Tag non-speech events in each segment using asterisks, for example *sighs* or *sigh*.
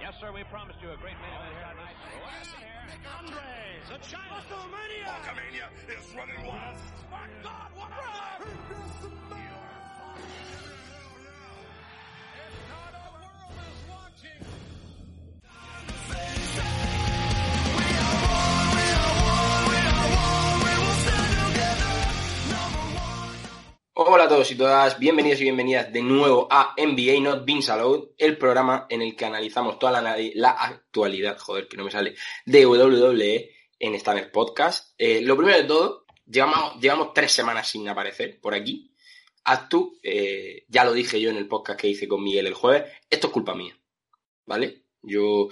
Yes, sir, we promised you a great main event tonight. Andres, a China WrestleMania. Hulkamania is running wild. My God, what a run! Hola a todos y todas, bienvenidos y bienvenidas de nuevo a NBA Not Being Allowed, el programa en el que analizamos toda la, actualidad, joder, que no me sale, de WWE en Stunner Podcast. Eh, lo primero de todo, llevamos, llevamos tres semanas sin aparecer por aquí. Actu, eh, ya lo dije yo en el podcast que hice con Miguel el jueves, esto es culpa mía, ¿vale? Yo,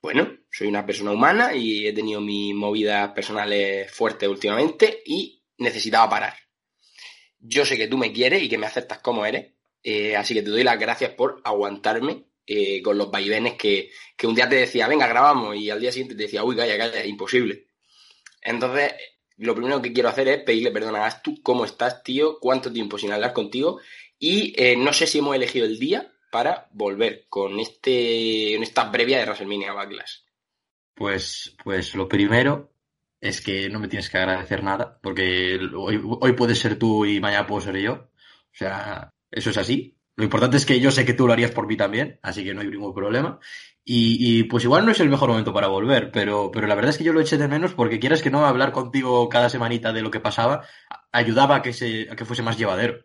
bueno, soy una persona humana y he tenido mis movidas personales fuertes últimamente y necesitaba parar. Yo sé que tú me quieres y que me aceptas como eres, eh, así que te doy las gracias por aguantarme eh, con los vaivenes que, que un día te decía, venga, grabamos, y al día siguiente te decía, uy, calla, calla, es imposible. Entonces, lo primero que quiero hacer es pedirle perdón a Astu, ¿cómo estás, tío? ¿Cuánto tiempo sin hablar contigo? Y eh, no sé si hemos elegido el día para volver con este, en esta previa de WrestleMania Backlash. Pues, pues lo primero es que no me tienes que agradecer nada, porque hoy, hoy puedes ser tú y mañana puedo ser yo. O sea, eso es así. Lo importante es que yo sé que tú lo harías por mí también, así que no hay ningún problema. Y, pues igual no es el mejor momento para volver, pero, pero la verdad es que yo lo eché de menos porque quieras que no hablar contigo cada semanita de lo que pasaba, ayudaba a que, se, a que fuese más llevadero.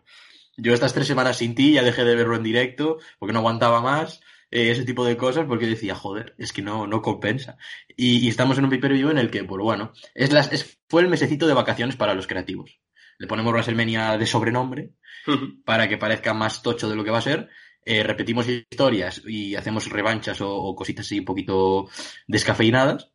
Yo estas tres semanas sin ti ya dejé de verlo en directo porque no aguantaba más eh, ese tipo de cosas porque decía, joder, es que no, no compensa. Y, y estamos en un pay-per-view en el que, pues bueno, es las, es, fue el mesecito de vacaciones para los creativos. Le ponemos WrestleMania de sobrenombre para que parezca más tocho de lo que va a ser. Eh, repetimos historias y hacemos revanchas o, o, cositas así un poquito descafeinadas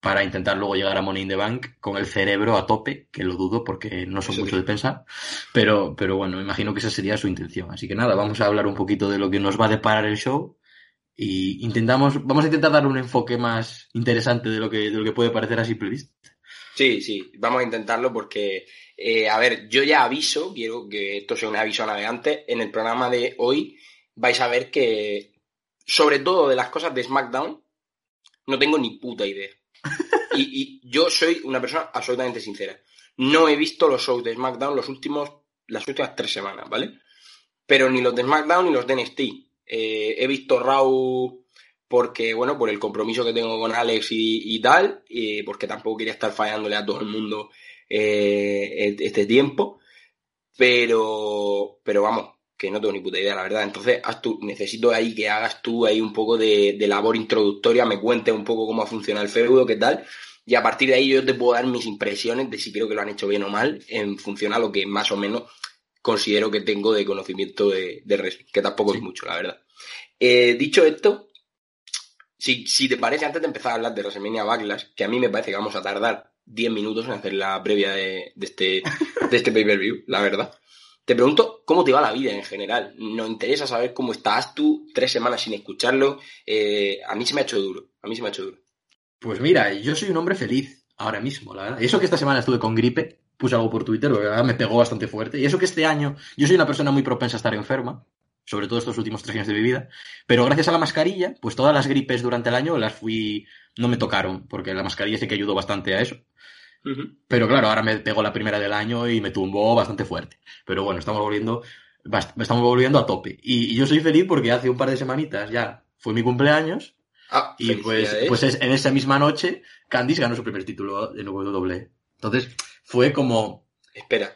para intentar luego llegar a Money in the Bank con el cerebro a tope, que lo dudo porque no son mucho de pensar, pero, pero bueno, me imagino que esa sería su intención. Así que nada, vamos a hablar un poquito de lo que nos va a deparar el show y intentamos, vamos a intentar dar un enfoque más interesante de lo que, de lo que puede parecer a simple vista. Sí, sí, vamos a intentarlo porque, eh, a ver, yo ya aviso, quiero que esto sea un aviso a navegantes, en el programa de hoy vais a ver que, sobre todo de las cosas de SmackDown, no tengo ni puta idea. *laughs* Y, y, yo soy una persona absolutamente sincera. No he visto los shows de SmackDown los últimos, las últimas tres semanas, ¿vale? Pero ni los de SmackDown ni los de NXT. Eh, he visto Raw porque, bueno, por el compromiso que tengo con Alex y, y tal, y porque tampoco quería estar fallándole a todo el mundo eh, este tiempo. Pero, pero vamos, que no tengo ni puta idea, la verdad. Entonces, haz tú, necesito ahí que hagas tú ahí un poco de, de, labor introductoria, me cuentes un poco cómo funciona el feudo, qué tal. Y a partir de ahí yo te puedo dar mis impresiones de si creo que lo han hecho bien o mal, en función a lo que más o menos considero que tengo de conocimiento de, de wrestling, que tampoco sí. es mucho, la verdad. Eh, dicho esto, si, si te parece, antes de empezar a hablar de WrestleMania Backlash, que a mí me parece que vamos a tardar 10 minutos en hacer la previa de, de este, de este pay-per-view, la verdad. Te pregunto cómo te va la vida en general. Nos interesa saber cómo estás tú, tres semanas sin escucharlo. Eh, a mí se me ha hecho duro. A mí se me ha hecho duro. Pues mira, yo soy un hombre feliz ahora mismo, la verdad. Eso que esta semana estuve con gripe, puse algo por Twitter, porque me pegó bastante fuerte. Y eso que este año, yo soy una persona muy propensa a estar enferma, sobre todo estos últimos tres años de mi vida. Pero gracias a la mascarilla, pues todas las gripes durante el año las fui, no me tocaron, porque la mascarilla sí que ayudó bastante a eso. Uh -huh. Pero claro, ahora me pegó la primera del año y me tumbó bastante fuerte. Pero bueno, estamos volviendo, estamos volviendo a tope. Y, yo soy feliz porque hace un par de semanitas ya fue mi cumpleaños. Ah, y pues, pues es, en esa misma noche, Candice ganó su primer título de WWE. Entonces, fue como. Espera.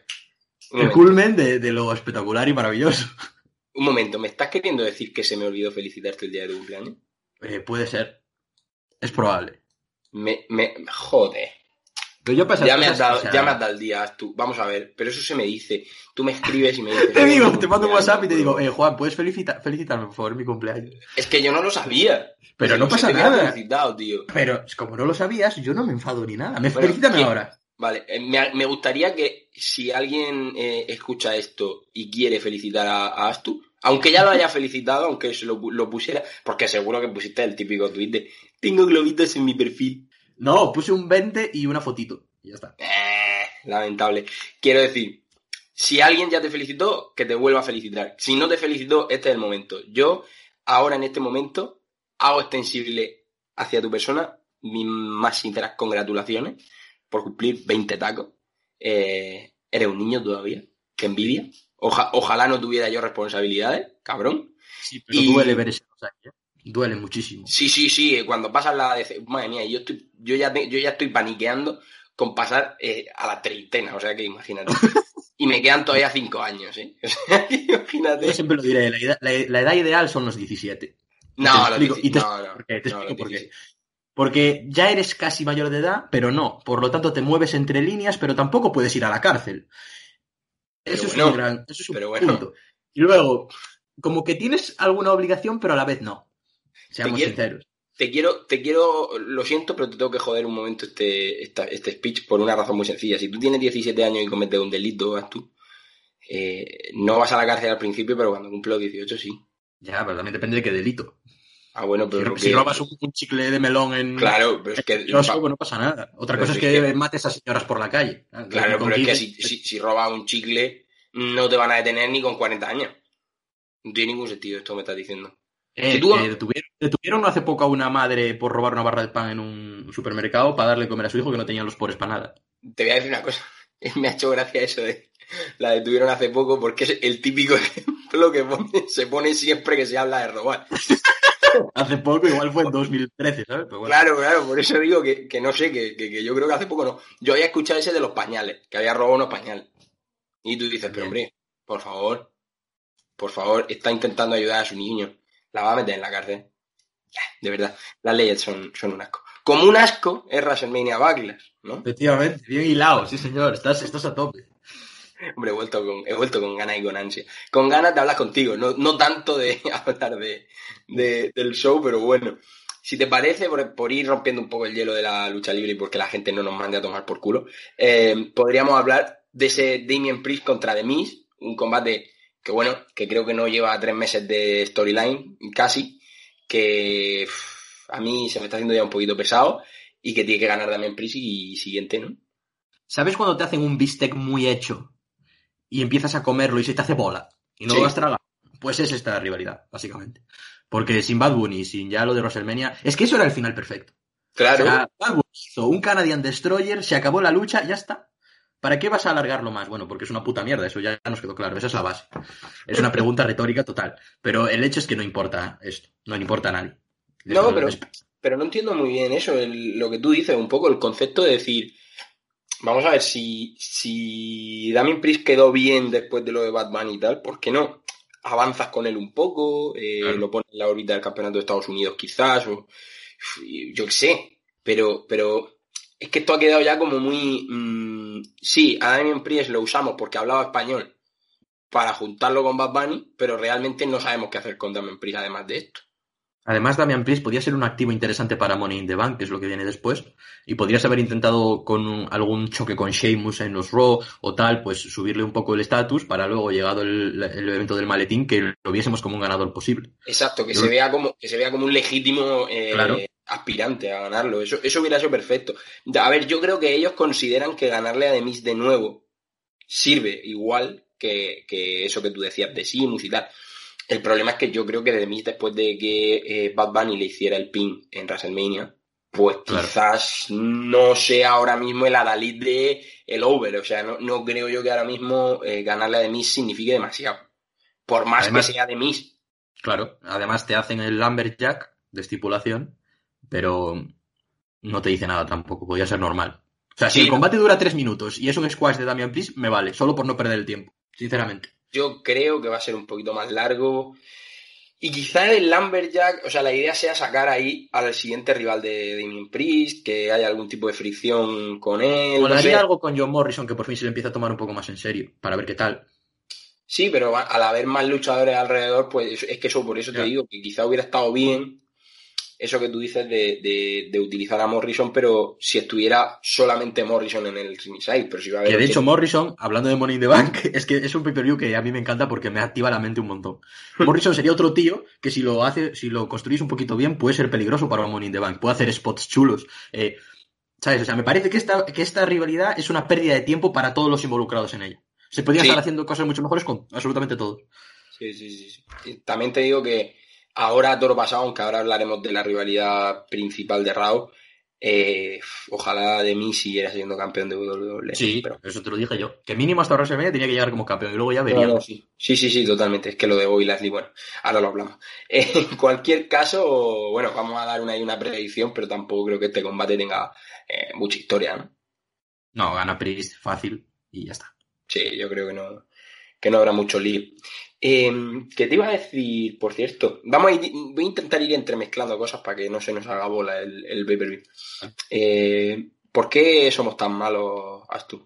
El culmen de, de, lo espectacular y maravilloso. *laughs* Un momento, ¿me estás queriendo decir que se me olvidó felicitarte el día de tu cumpleaños? Eh, puede ser. Es probable. Me, me, joder. Pero yo ya, me has dado, o sea... ya me has dado el día, tú. Vamos a ver, pero eso se me dice. Tú me escribes y me dices. *laughs* te digo, te mando un WhatsApp y te digo, eh, Juan, ¿puedes felicitar, felicitarme, por favor, mi cumpleaños? Es que yo no lo sabía. Pero no, no pasa nada. Felicitado, tío. Pero como no lo sabías, yo no me enfado ni nada. Me bueno, felicítame ¿quién? ahora. Vale, eh, me, me, gustaría que si alguien eh, escucha esto y quiere felicitar a, a, Astu, aunque ya lo haya *laughs* felicitado, aunque se lo, lo pusiera, porque seguro que pusiste el típico tweet de tengo globitos en mi perfil. No, puse un 20 y una fotito. Y ya está. Eh, lamentable. Quiero decir, si alguien ya te felicitó, que te vuelva a felicitar. Si no te felicitó, este es el momento. Yo, ahora en este momento, hago extensible hacia tu persona mis más sinceras congratulaciones por cumplir 20 tacos. Eh, eres un niño todavía, qué envidia. Oja- ojalá no tuviera yo responsabilidades, cabrón. Sí, pero Y- duele ver ese pasaje, ¿eh? Duele muchísimo. Sí, sí, sí, eh, cuando pasas la madre mía, yo estoy, yo ya, yo ya estoy paniqueando con pasar eh, a la treintena, o sea que imagínate. *laughs* y me quedan todavía cinco años, ¿eh? *laughs* O sea, que imagínate. Yo siempre lo diré, la edad, la- edad ideal son los 17. No, te explico, dieci- y te no, no, los por qué. 16. Porque ya eres casi mayor de edad, pero no. Por lo tanto, te mueves entre líneas, pero tampoco puedes ir a la cárcel. Eso es un gran eso es un pero bueno. punto. Y luego, como que tienes alguna obligación, pero a la vez no. Seamos quiero- sinceros. Te quiero, te quiero, lo siento, pero te tengo que joder un momento este, este speech por una razón muy sencilla. Si tú tienes 17 años y cometes un delito, vas tú, eh, no vas a la cárcel al principio, pero cuando cumples los 18 sí. Ya, pero también depende de qué delito. Ah, bueno, pero... si robas un, un chicle de melón en... Claro, pero es que... kiosco, pues no pasa nada. Otra Pero cosa es que, que- mates a señoras por la calle. Claro, pero es que 15, si, si, si robas un chicle, no te van a detener ni con 40 años. No tiene ningún sentido esto que me estás diciendo. Eh, tú- eh, detuvieron, detuvieron hace poco a una madre por robar una barra de pan en un supermercado para darle comer a su hijo que no tenía los pobres para nada. Te voy a decir una cosa. *laughs* Me ha hecho gracia eso de la detuvieron hace poco porque es el típico *laughs* ejemplo que pone- se pone siempre que se habla de robar. *laughs* Hace poco, igual fue en 2013, ¿sabes? Pero bueno. Claro, claro, por eso digo que, que no sé, que, que- que yo creo que hace poco no. Yo había escuchado ese de los pañales, que había robado unos pañales. Y tú dices, pero hombre, por favor, por favor, está intentando ayudar a su niño. La va a meter en la cárcel. De verdad, las leyes son, son un asco. Como un asco es WrestleMania Backlash, ¿no? Efectivamente, bien hilado, sí señor, estás, estás a tope. Hombre, he vuelto con, ganas y con ansia. Con ganas de hablar contigo, no, tanto de *laughs* hablar de, de- del show, pero bueno. Si te parece, por, ir rompiendo un poco el hielo de la lucha libre y porque la gente no nos mande a tomar por culo, eh, podríamos hablar de ese Damien Priest contra The Miz, un combate que bueno, que creo que no lleva tres meses de storyline, casi, que a mí se me está haciendo ya un poquito pesado y que tiene que ganar Damien Priest y siguiente, ¿no? ¿Sabes cuando te hacen un bistec muy hecho y empiezas a comerlo y se te hace bola y no Sí. lo vas a tragar? Pues es esta rivalidad, básicamente. Porque sin Bad Bunny, sin ya lo de WrestleMania, es que eso era el final perfecto. Claro. O sea, Bad Bunny hizo un Canadian Destroyer, se acabó la lucha, ya está. ¿Para qué vas a alargarlo más? Bueno, porque es una puta mierda, eso ya nos quedó claro, esa es la base. Es una pregunta retórica total. Pero el hecho es que no importa esto, no le importa a nadie. No, pero- Pero no entiendo muy bien eso, el- lo que tú dices, un poco el concepto de decir, vamos a ver, si, si Damien Priest quedó bien después de lo de Bunny y tal, ¿por qué no? Avanzas con él un poco, eh, Claro. lo pones en la órbita del campeonato de Estados Unidos quizás, o yo qué sé, pero, pero es que esto ha quedado ya como muy... mm, sí, a Damien Priest lo usamos porque hablaba español para juntarlo con Bad Bunny, pero realmente no sabemos qué hacer con Damien Priest además de esto. Además, Damian Priest podía ser un activo interesante para Money in the Bank, que es lo que viene después. Y podrías haber intentado con un- algún choque con Sheamus en los Raw o tal, pues subirle un poco el estatus para luego, llegado el, el evento del maletín, que lo viésemos como un ganador posible. Exacto, que Yo- se vea como, que se vea como un legítimo eh, Claro. aspirante a ganarlo. Eso, eso hubiera sido perfecto. A ver, yo creo que ellos consideran que ganarle a Demis de nuevo sirve igual que, que eso que tú decías de Simus y tal. El problema es que yo creo que Demis, después de que eh, Bad Bunny le hiciera el pin en WrestleMania, pues Claro. quizás no sea ahora mismo el Adalid de el over. O sea, no, no creo yo que ahora mismo eh, ganarle a Demis signifique demasiado. Por más Además- que sea Demis. Claro, además te hacen el Lumberjack de estipulación, pero no te dice nada tampoco, podría ser normal. O sea, si el combate dura tres minutos y es un squash de Damian Priest, me vale, solo por no perder el tiempo, sinceramente. Yo creo que va a ser un poquito más largo. Y quizá el Lumberjack, o sea, la idea sea sacar ahí al siguiente rival de Damien Priest, que haya algún tipo de fricción con él. no Molaría sé. algo con John Morrison que por fin se le empieza a tomar un poco más en serio, para ver qué tal. Sí, pero al haber más luchadores alrededor, pues es- que eso, por eso te digo, que quizá hubiera estado bien eso que tú dices de, de- de utilizar a Morrison, pero si estuviera solamente Morrison en el ringside, pero si va a haber... Que de 80 hecho Morrison, hablando de Money in the Bank, *laughs* es que es un pay-per-view que a mí me encanta porque me activa la mente un montón. *laughs* Morrison sería otro tío que si lo hace, si lo construís un poquito bien, puede ser peligroso para un Money in the Bank. Puede hacer spots chulos. Eh, ¿Sabes? O sea, me parece que esta, que esta rivalidad es una pérdida de tiempo para todos los involucrados en ella. Se podrían Sí. estar haciendo cosas mucho mejores con absolutamente todos. Sí, sí, sí, también te digo que Ahora todo lo pasado, aunque ahora hablaremos de la rivalidad principal de Raw, eh, ojalá de mí siguiera siendo campeón de WWE. Sí, pero eso te lo dije yo. Que mínimo hasta WrestleMania tenía que llegar como campeón y luego ya No, veríamos. no, sí. sí, sí, sí, totalmente. Es que lo de Bobby Lashley, bueno, ahora lo hablamos. *laughs* En cualquier caso, bueno, vamos a dar una y una predicción, pero tampoco creo que este combate tenga eh, mucha historia, ¿no? No, gana Priest fácil y ya está. Sí, yo creo que no, que no habrá mucho lío. Eh, ¿Qué te iba a decir, por cierto? Vamos a ir- voy a intentar ir entremezclando cosas para que no se nos haga bola el, el pay-per-view. Eh, ¿Por qué somos tan malos, Astu?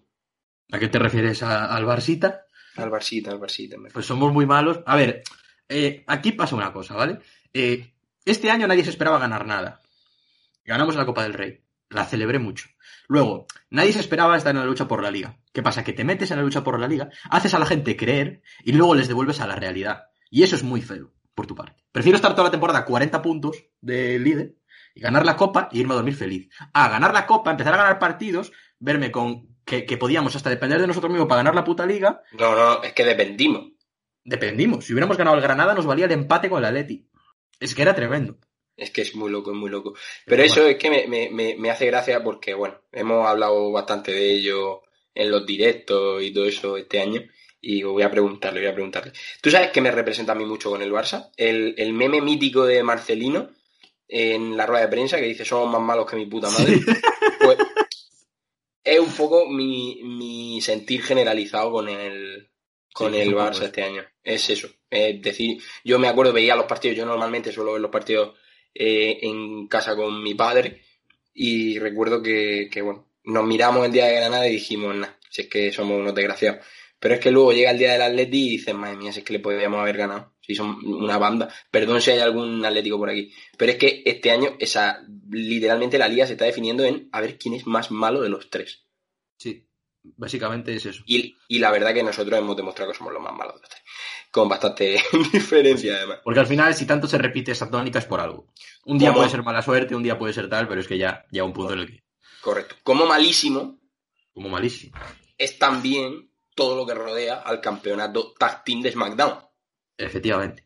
¿A qué te refieres a- al Barsita? Al Barsita, al Barsita. Pues somos muy malos. A ver, eh, aquí pasa una cosa, ¿vale? Eh, este año nadie se esperaba ganar nada. Ganamos la Copa del Rey. La celebré mucho. Luego, nadie se esperaba estar en la lucha por la liga. ¿Qué pasa? Que te metes en la lucha por la liga, haces a la gente creer y luego les devuelves a la realidad. Y eso es muy feo, por tu parte. Prefiero estar toda la temporada a 40 puntos de líder y ganar la copa y irme a dormir feliz. A ganar la copa, empezar a ganar partidos, verme con que, que podíamos hasta depender de nosotros mismos para ganar la puta liga No, no, es que dependimos. Dependimos. Si hubiéramos ganado el Granada, nos valía el empate con el Atleti. Es que era tremendo. Es que es muy loco, es muy loco. Pero eso es que me, me- me- me hace gracia porque, bueno, hemos hablado bastante de ello en los directos y todo eso este año. Y voy a preguntarle, voy a preguntarle. ¿Tú sabes qué me representa a mí mucho con el Barça? El, el meme mítico de Marcelino en la rueda de prensa que dice somos más malos que mi puta madre. *laughs* Pues es un poco mi, mi sentir generalizado con el, con Sí, el Barça este año. Es eso. Es decir, yo me acuerdo, veía los partidos, yo normalmente suelo ver los partidos eh, en casa con mi padre y recuerdo que, que, bueno, nos miramos el día de Granada y dijimos, nah, si es que somos unos desgraciados. Pero es que luego llega el día del Atleti y dices, madre mía, si es que le podríamos haber ganado. Si son una banda. Perdón si hay algún atlético por aquí. Pero es que este año, esa, literalmente la liga se está definiendo en a ver quién es más malo de los tres. Sí. Básicamente es eso. Y, y la verdad que nosotros hemos demostrado que somos los más malos de los tres. Con bastante *laughs* diferencia, además. Porque al final, si tanto se repite esa tónica, es por algo. Un día ¿Cómo? puede ser mala suerte, un día puede ser tal, pero es que ya ya un punto en el que. Correcto. Como malísimo Como malísimo. es también todo lo que rodea al campeonato Tag Team de SmackDown. Efectivamente.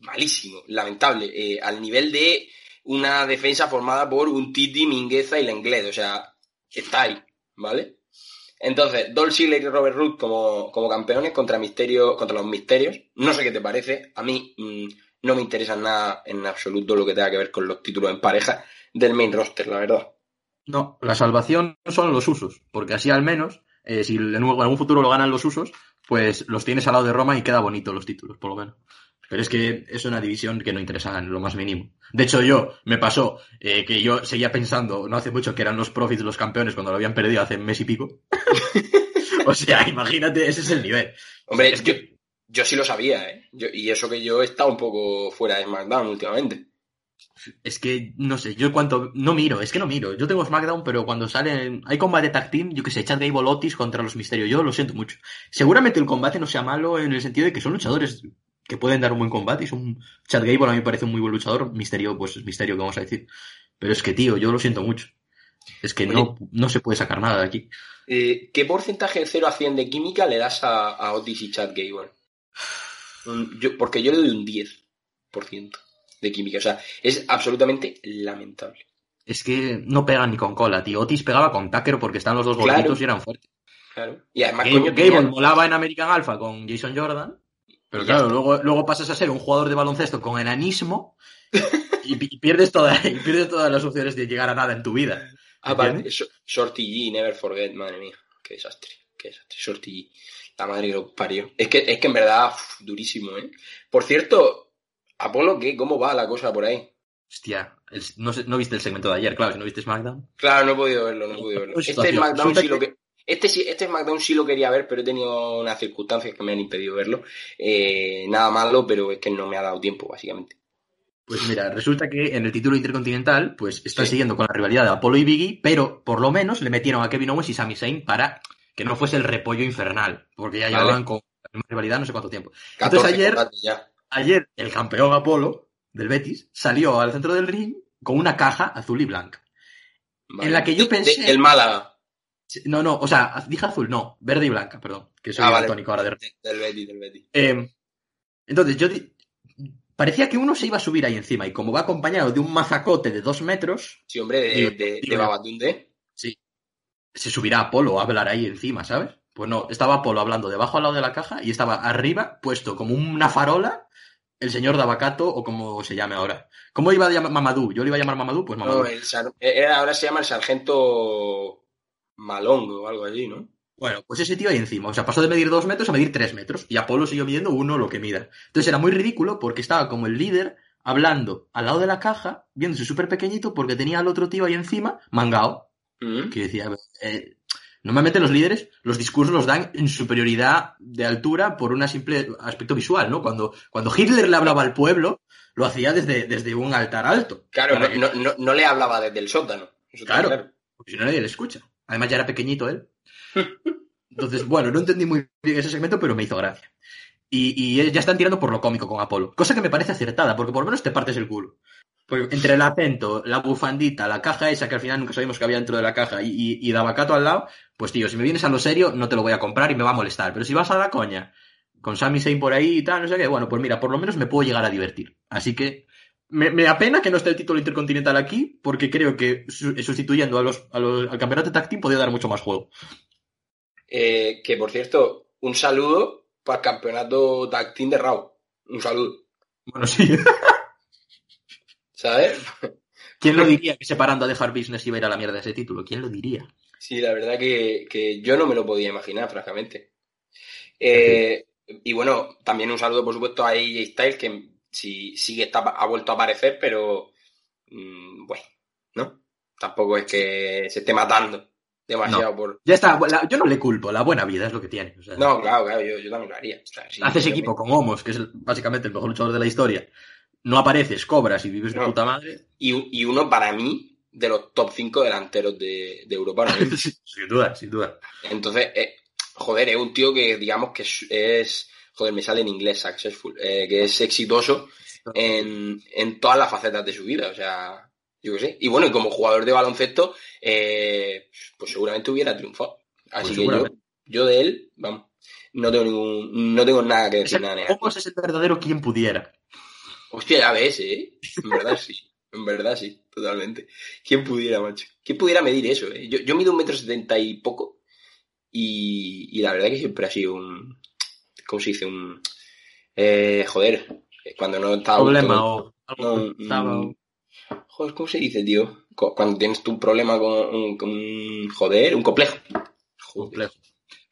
Malísimo, lamentable. eh, al nivel de una defensa formada por un Titi, Mingueza y Lenglet. O sea, está ahí, ¿vale? Entonces, Dolph Ziggler y Robert Root como, como campeones contra, Misterio, contra los Misterios. No sé qué te parece. A mí mm, no me interesa nada en absoluto lo que tenga que ver con los títulos en pareja del main roster, la verdad. No, la salvación son los usos. Porque así al menos, eh, si en algún futuro lo ganan los usos, pues los tienes al lado de Roma y queda bonito los títulos, por lo menos. Pero es que es una división que no interesa en lo más mínimo. De hecho, yo me pasó eh, que yo seguía pensando no hace mucho que eran los profits los campeones cuando lo habían perdido hace mes y pico. *laughs* o sea, imagínate, ese es el nivel. Hombre, Es yo, que- yo sí lo sabía, ¿eh? Yo- y eso que yo he estado un poco fuera de SmackDown últimamente. Es que, no sé, yo cuanto... No miro, es que no miro. Yo tengo SmackDown, pero cuando salen... Hay combate tag team, yo que sé, Chad Gable Otis contra los Misterios. Yo lo siento mucho. Seguramente el combate no sea malo en el sentido de que son luchadores que pueden dar un buen combate. Y son... Chad Gable a mí me parece un muy buen luchador. Misterio, pues es Misterio, que vamos a decir. Pero es que, tío, yo lo siento mucho. Es que no, no se puede sacar nada de aquí. Eh, ¿Qué porcentaje de 0 a 100 de química le das a, a Otis y Chad Gable? Yo- porque yo le doy un 10% de química. O sea, es absolutamente lamentable. Es que no pegan ni con cola, tío. Otis pegaba con Tucker porque están los dos Claro. gorditos y eran fuertes. Claro. Y además, Gable, coño, Gable molaba en American Alpha con Jason Jordan. Pero claro, luego, luego pasas a ser un jugador de baloncesto con enanismo y, pi- y pierdes, toda- y pierdes todas las opciones de llegar a nada en tu vida. Aparte. Sh- Shorty G, Never Forget, madre mía. Qué desastre. Qué desastre. Shorty G. La madre que lo parió. Es que, es que en verdad, uf, durísimo, ¿eh? Por cierto, Apolo, ¿qué? ¿Cómo va la cosa por ahí? Hostia, el- no, no viste el segmento de ayer, claro, si no viste SmackDown. Claro, no he podido verlo, no he podido verlo. Este. SmackDown sí lo que... Este, sí, este SmackDown sí lo quería ver, pero he tenido unas circunstancias que me han impedido verlo. Eh, nada malo, pero es que no me ha dado tiempo, básicamente. Pues mira, resulta que en el título intercontinental, pues están Sí. siguiendo con la rivalidad de Apollo y Biggie, pero por lo menos le metieron a Kevin Owens y Sami Zayn para que no fuese el repollo infernal, porque ya Vale. llevaban con la misma rivalidad no sé cuánto tiempo. 14 Entonces ayer, ya. ayer el campeón Apolo del Betis salió al centro del ring con una caja azul y blanca. Vale. en la que yo de- pensé- el Málaga. No, no, o sea, dije azul, no, verde y blanca, perdón, que soy Ah, vale. daltónico ahora de Del Betty, del Betty. Eh, entonces, yo di- parecía que uno se iba a subir ahí encima y como va acompañado de un mazacote de dos metros, Sí, hombre, de, Digo, de. Babatunde. sí, se subirá Apolo a hablar ahí encima, ¿sabes? Pues no, estaba Apolo hablando debajo al lado de la caja y estaba arriba, puesto como una farola, el señor Dabacato o como se llame ahora. ¿Cómo iba a llamar Mamadou? Yo le iba a llamar Mamadou, pues Mamadou. No, el era- ahora se llama el sargento Malongo o algo así, ¿no? Bueno, pues ese tío ahí encima. O sea, pasó de medir dos metros a medir tres metros. Y Apolo siguió midiendo uno lo que mida. Entonces era muy ridículo porque estaba como el líder hablando al lado de la caja, viéndose súper pequeñito porque tenía al otro tío ahí encima, mangao, Mm. que decía, eh, normalmente los líderes los discursos los dan en superioridad de altura por un simple aspecto visual, ¿no? Cuando, cuando Hitler le hablaba al pueblo, lo hacía desde, desde un altar alto. Claro, no, que- no, no, no le hablaba desde el sótano. Eso está Claro. porque si no nadie le escucha. Además ya era pequeñito él. *laughs* Entonces, bueno, no entendí muy bien ese segmento, pero me hizo gracia. Y, y ya están tirando por lo cómico con Apolo. Cosa que me parece acertada, porque por lo menos te partes el culo. Porque entre el acento, la bufandita, la caja esa que al final nunca sabíamos que había dentro de la caja y, y, y Dabacato al lado, pues tío, si me vienes a lo serio, no te lo voy a comprar y me va a molestar. Pero si vas a la coña, con Sami Zayn por ahí y tal, no sé qué, bueno, pues mira, por lo menos me puedo llegar a divertir. Así que me, me apena que no esté el título intercontinental aquí, porque creo que su- sustituyendo a los, a los- al campeonato de tag team podría dar mucho más juego. Eh, que por cierto, un saludo para el campeonato tag team de Raw. Un saludo. Bueno, sí. *laughs* ¿Sabes? ¿Quién lo diría que separando a dejar business iba a ir a la mierda ese título? ¿Quién lo diría? Sí, la verdad que, que yo no me lo podía imaginar, francamente. Eh, y bueno, también un saludo, por supuesto, a AJ Styles, que sí, sí está, ha vuelto a aparecer, pero mm, bueno, ¿no? Tampoco es que se esté matando demasiado por... Ya está, la- yo no le culpo, la buena vida es lo que tiene. o sea, No, claro, claro, yo, yo también lo haría. O sea, sí, haces equipo me- con Homos, que es el- básicamente el mejor luchador de la historia. No apareces, cobras y vives de No. puta madre. Y, y uno para mí de los top 5 delanteros de, de Europa. mismo. *laughs* sin duda, sin duda. Entonces, eh, joder, es un tío que digamos que es- joder, me sale en inglés, successful, eh, que es exitoso en, en todas las facetas de su vida, o sea, yo qué sé. Y bueno, y como jugador de baloncesto, eh, pues seguramente hubiera triunfado. Así Pues que yo, yo de él, vamos, no tengo ningún, no tengo nada que decir nada. Homos es el verdadero quien pudiera. Hostia, ya ves, eh. En verdad sí. En verdad sí, totalmente. ¿Quién pudiera, macho? ¿Quién pudiera medir eso, eh? Yo, yo mido un metro setenta y poco. Y, y la verdad que siempre ha sido un. ¿Cómo se dice? Un. Eh, joder. Cuando no estaba. Problema o algo no, mm, Joder, ¿cómo se dice, tío? Cu- Cuando tienes tú un problema con un, con Joder, un complejo. Joder. complejo.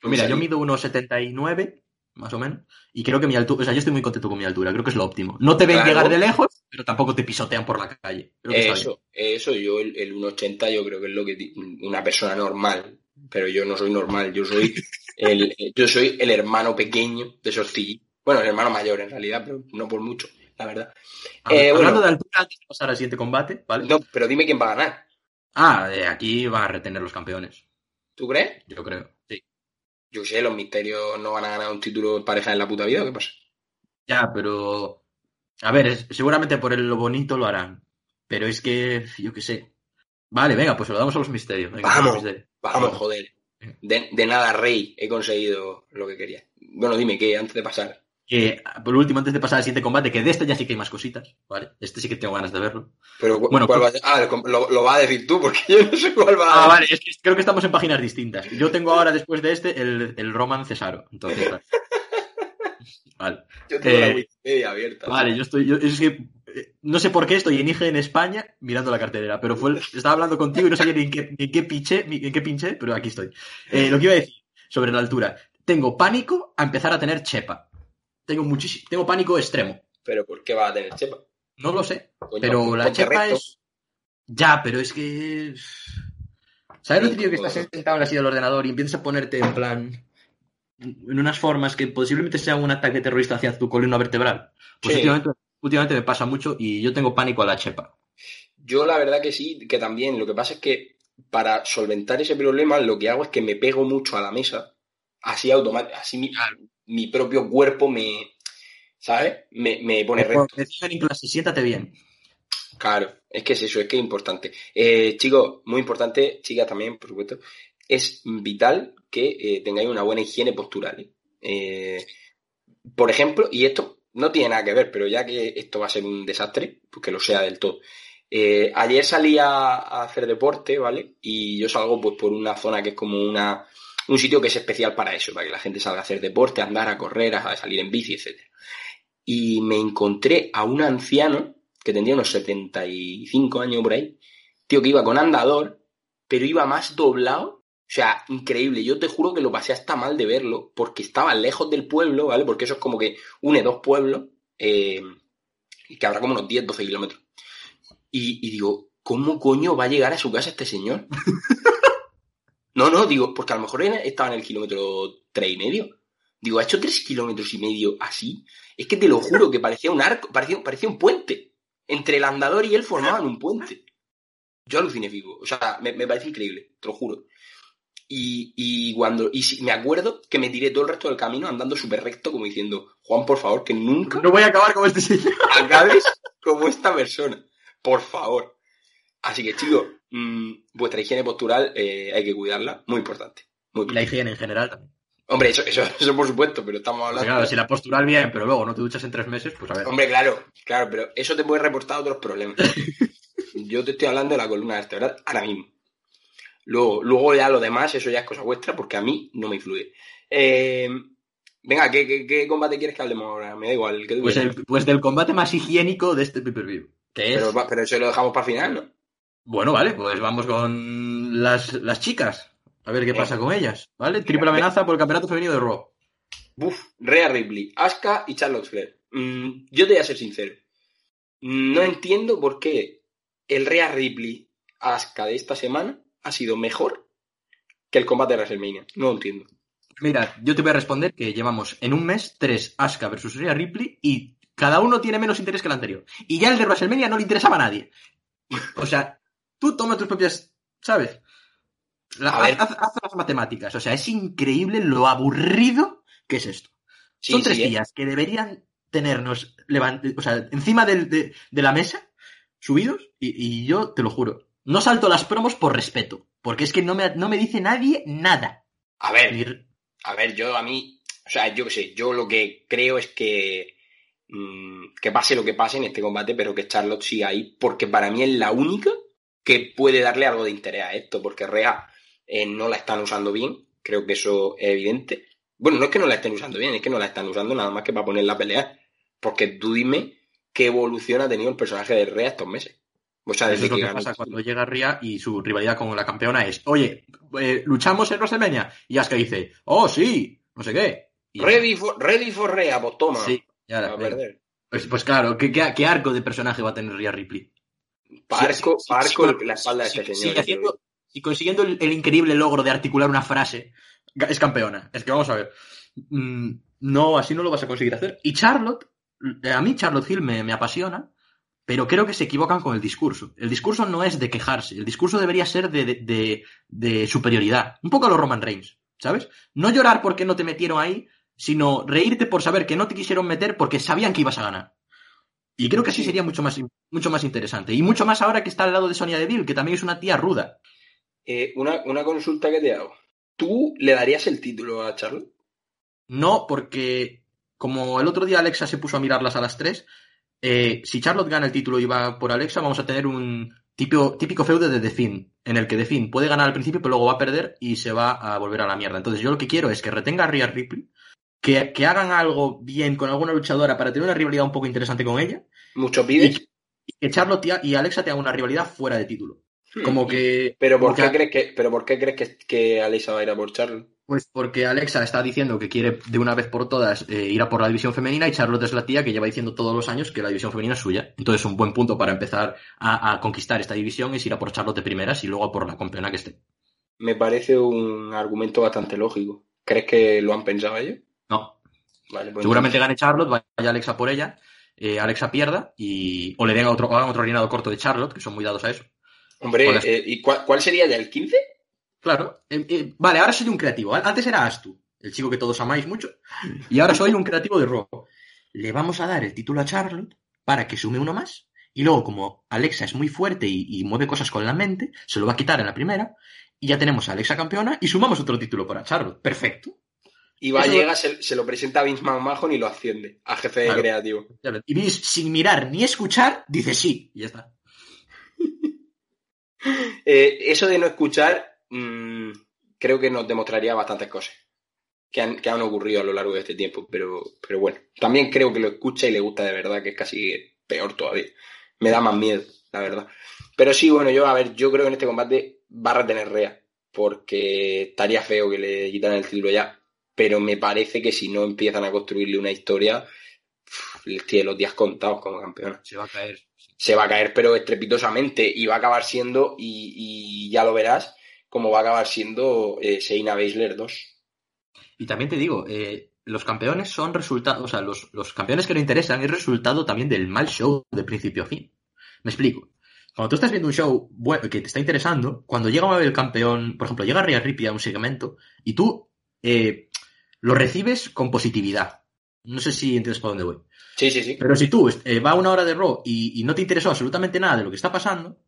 Pues mira, yo mido unos 79, más o menos, y creo que mi altura, o sea, yo estoy muy contento con mi altura, creo que es lo óptimo. No te ven Claro. llegar de lejos, pero tampoco te pisotean por la calle. Creo que está bien. Eso, eso, yo el, el 1,80 yo creo que es lo que una persona normal, pero yo no soy normal, yo soy *laughs* el, yo soy el hermano pequeño de Sorcilli. Bueno, el hermano mayor en realidad, pero no por mucho, la verdad. A ver, Eh, Hablando bueno. de altura, antes de pasar al siguiente combate, ¿vale? No, pero dime quién va a ganar. Ah, de aquí van a retener los campeones, ¿Tú crees? yo creo. Sí. Yo sé, los misterios no van a ganar un título de pareja en la puta vida, ¿o ¿qué pasa? Ya, pero. A ver, es- seguramente por el- lo bonito lo harán. Pero es que, yo qué sé. Vale, venga, pues lo damos a los misterios. venga, Vamos. los misterios. Vamos, joder. De, de nada, Rey, he conseguido lo que quería. Bueno, dime qué, antes de pasar. Que, por último, antes de pasar al siguiente combate, que de este ya sí que hay más cositas, ¿vale? Este sí que tengo ganas de verlo. Pero, Bueno, ¿cuál cu- va a? Ah, lo, lo vas a decir tú, porque *laughs* yo no sé cuál va a Ah, vale, es que creo que estamos en páginas distintas. Yo tengo ahora, después de este, el, el Roman Cesaro. Entonces. Vale. *laughs* Yo tengo la Eh, Wikipedia abierta. Vale, yo estoy. yo- es que. No sé por qué estoy en IG en España mirando la cartelera, pero fue el- estaba hablando contigo y no sabía ni en qué, ni en qué pinché, ni en qué pinché, pero aquí estoy. Eh, lo que iba a decir sobre la altura. Tengo pánico a empezar a tener chepa. Tengo muchísimo. Tengo pánico extremo. Pero ¿por qué va a tener chepa? No lo sé. Coño, Pero la chepa recto. es. Ya, pero es que. ¿Sabes lo típico que estás sentado en la silla del ordenador y empiezas a ponerte en plan. en unas formas que posiblemente sea un ataque terrorista hacia tu columna vertebral? Pues Sí. últimamente, últimamente me pasa mucho y yo tengo pánico a la chepa. Yo la verdad que sí, que también. Lo que pasa es que para solventar ese problema lo que hago es que me pego mucho a la mesa. Así automáticamente. Así mi, mi propio cuerpo me... ¿Sabes? Me, me pone recto. En clase, siéntate bien. Claro, es que es eso, es que es importante. Eh, chicos, muy importante, chicas también, por supuesto, es vital que eh, tengáis una buena higiene postural. ¿eh? Eh, por ejemplo, y esto no tiene nada que ver, pero ya que esto va a ser un desastre, pues que lo sea del todo. Eh, ayer salí a, hacer deporte, ¿vale? Y yo salgo pues por una zona que es como una, un sitio que es especial para eso, para que la gente salga a hacer deporte, a andar, a correr, a salir en bici, etc. Y me encontré a un anciano que tendría unos 75 años por ahí, tío que iba con andador, pero iba más doblado. O sea, increíble. Yo te juro que lo pasé hasta mal de verlo, porque estaba lejos del pueblo, ¿vale? Porque eso es como que une dos pueblos, eh, que habrá como unos 10, 12 kilómetros. Y, digo, ¿cómo coño va a llegar a su casa este señor? *laughs* no, no, digo, porque a lo mejor estaba en el kilómetro tres y medio. Digo, ha hecho tres kilómetros y medio así. Es que te lo juro que parecía un arco, parecía, parecía un puente. Entre el andador y él formaban un puente. Yo aluciné, Figo. O sea, me parece increíble, te lo juro. Y, y cuando y si- me acuerdo que me tiré todo el resto del camino andando súper recto, como diciendo, Juan, por favor, que nunca No voy a acabar como este señor. *laughs* acabes como esta persona. Por favor. Así que, chicos, mm, vuestra higiene postural eh, hay que cuidarla. Muy importante. Muy Y la higiene en general también. Hombre, eso, eso, eso por supuesto, pero estamos Porque, hablando. claro, si la postural bien, pero luego no te duchas en tres meses, pues a ver. Hombre, claro, claro, pero eso te puede reportar otros problemas. *laughs* Yo te estoy hablando de la columna vertebral ahora mismo. Luego, luego ya lo demás, eso ya es cosa vuestra, porque a mí no me influye. Eh, venga, ¿qué, qué, qué combate quieres que hablemos ahora? Me da igual. ¿qué tú Pues, el, pues del combate más higiénico de este pay-per-view. Que es... pero, eso lo dejamos para final, ¿no? Bueno, vale, pues vamos con las, las chicas. A ver qué pasa con ellas, ¿vale? Triple amenaza por el campeonato femenino de Raw. Buf, Rhea Ripley, Asuka y Charlotte Flair. Mm, yo te voy a ser sincero. No entiendo por qué el Rhea Ripley Asuka de esta semana ha sido mejor que el combate de WrestleMania. No lo entiendo. Mira, yo te voy a responder que llevamos en un mes tres Asuka versus Rhea Ripley y cada uno tiene menos interés que el anterior. Y ya el de WrestleMania no le interesaba a nadie. O sea, tú toma tus propias, ¿sabes? La- A ver. haz, haz- haz las matemáticas. O sea, es increíble lo aburrido que es esto. Sí, Son tres eh. días que deberían tenernos levant- o sea, encima del- de, de la mesa, subidos, y, y yo te lo juro, no salto las promos por respeto, porque es que no me, no me dice nadie nada. A ver, Ni- a ver, yo a mí, o sea, yo qué sé, yo lo que creo es que mm, que pase lo que pase en este combate, pero que Charlotte siga ahí, porque para mí es la única que puede darle algo de interés a esto, porque Rea eh, no la están usando bien, creo que eso es evidente. Bueno, no es que no la estén usando bien, es que no la están usando nada más que para ponerla a pelear, porque tú dime qué evolución ha tenido el personaje de Rea estos meses. O sea, Eso es lo que pasa cuando llega Ria y su rivalidad con la campeona es, oye, eh, luchamos en WrestleMania. Y Asuka dice, oh, sí, no sé qué. Y- Ready for, ready for Rea, pues toma. Sí, ya la- a perder. pues, pues claro, ¿qué, qué, qué arco de personaje va a tener Rhea Ripley? Parco, Sí, sí, parco sí, la espalda de este sí, señor. haciendo- y consiguiendo el, el increíble logro de articular una frase, es campeona. Es que vamos a ver. mm, No, así no lo vas a conseguir hacer. Y Charlotte, eh, a mí Charlotte Hill me, me apasiona, pero creo que se equivocan con el discurso. El discurso no es de quejarse, el discurso debería ser de, de, de- de superioridad. Un poco a los Roman Reigns, ¿sabes? No llorar porque no te metieron ahí, sino reírte por saber que no te quisieron meter porque sabían que ibas a ganar. Y creo que así Sí. sería mucho más, mucho más interesante. Y mucho más ahora que está al lado de Sonia Deville, que también es una tía ruda. Eh, una, una consulta que te hago. ¿Tú le darías el título a Charlotte? No, porque como el otro día Alexa se puso a mirarlas a las tres, eh, si Charlotte gana el título y va por Alexa, vamos a tener un típico, típico feudo de The Finn, en el que The Finn puede ganar al principio, pero luego va a perder y se va a volver a la mierda. Entonces yo lo que quiero es que retenga a Rhea Ripley, que, que hagan algo bien con alguna luchadora para tener una rivalidad un poco interesante con ella, ¿Mucho pides? y que Charlotte y y Alexa tengan una rivalidad fuera de título. Hmm. Como que... ¿Pero por qué crees que, pero por qué crees que, que Alexa va a ir a por Charlotte? Pues porque Alexa está diciendo que quiere de una vez por todas eh, ir a por la división femenina y Charlotte es la tía que lleva diciendo todos los años que la división femenina es suya. Entonces un buen punto para empezar a, a conquistar esta división es ir a por Charlotte de primeras y luego a por la campeona que esté. Me parece un argumento bastante lógico. ¿Crees que lo han pensado ellos? No. Vale, pues Seguramente gane Charlotte, vaya Alexa por ella, eh, Alexa pierda y o le den otro, hagan otro reinado corto de Charlotte, que son muy dados a eso. Hombre, Hola. eh, ¿y cuál, cuál sería ya el 15? Claro. eh, eh, vale, ahora soy un creativo. Antes era Astu, el chico que todos amáis mucho. Y ahora soy un creativo de Raw. Le vamos a dar el título a Charlotte para que sume uno más. Y luego, como Alexa es muy fuerte y, y mueve cosas con la mente, se lo va a quitar en la primera. Y ya tenemos a Alexa campeona y sumamos otro título para Charlotte. Perfecto. Y va, Eso- llega, se, se lo presenta a Vince McMahon y lo asciende a jefe de Claro. creativo. Y Vince, sin mirar ni escuchar, dice sí. Y ya está. *laughs* Eh, eso de no escuchar, mm, creo que nos demostraría bastantes cosas que han, que han ocurrido a lo largo de este tiempo, pero, pero bueno, también creo que lo escucha y le gusta de verdad, que es casi peor todavía. Me da más miedo, la verdad. Pero sí, bueno, yo, a ver, yo creo que en este combate va a retener Rea, porque estaría feo que le quitaran el título ya, pero me parece que si no empiezan a construirle una historia, tiene los días contados como campeona Se va a caer. se va a caer pero estrepitosamente y va a acabar siendo, y, y ya lo verás, como va a acabar siendo eh, Seina Baszler 2. Y también te digo, eh, los campeones son resultados, o sea, los, los campeones que le interesan es resultado también del mal show de principio a fin. Me explico. Cuando tú estás viendo un show bue- que te está interesando, cuando llega el campeón, por ejemplo, llega Rhea Ripley a un segmento y tú eh, lo recibes con positividad. No sé si entiendes por dónde voy. Sí, sí, sí. Pero si tú eh, va una hora de Raw y, y no te interesó absolutamente nada de lo que está pasando,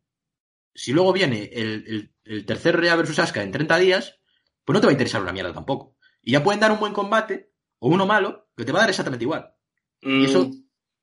si luego viene el, el- el tercer Rhea versus Asuka en 30 días, pues no te va a interesar una mierda tampoco. Y ya pueden dar un buen combate o uno malo que te va a dar exactamente igual. Mm, Y eso,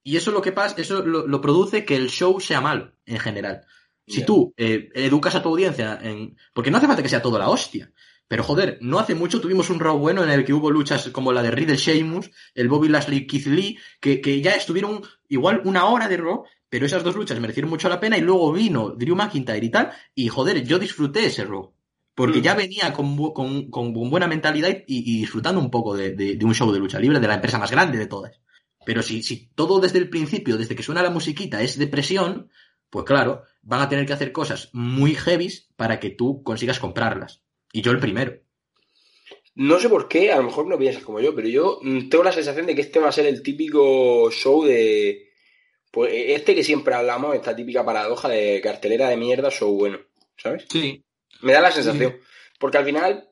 y eso lo que pasa, eso lo, lo produce que el show sea malo en general. Si tú eh, educas a tu audiencia en. Porque no hace falta que sea todo la hostia. Pero joder, no hace mucho tuvimos un Raw bueno en el que hubo luchas como la de Riddle Sheamus, el Bobby Lashley Keith Lee, que, que ya estuvieron igual una hora de Raw, pero esas dos luchas merecieron mucho la pena y luego vino Drew McIntyre y tal, y joder, yo disfruté ese Raw. Porque Mm. ya venía con, con- con buena mentalidad y, y disfrutando un poco de, de- de un show de lucha libre, de la empresa más grande de todas. Pero si, si todo desde el principio, desde que suena la musiquita, es depresión, pues claro, van a tener que hacer cosas muy heavies para que tú consigas comprarlas. Y yo el primero. No sé por qué, a lo mejor no piensas como yo, pero yo mm, tengo la sensación de que este va a ser el típico show de... Pues este que siempre hablamos, esta típica paradoja de cartelera de mierda, show bueno, ¿sabes? Sí. Me da la sensación. Porque al final,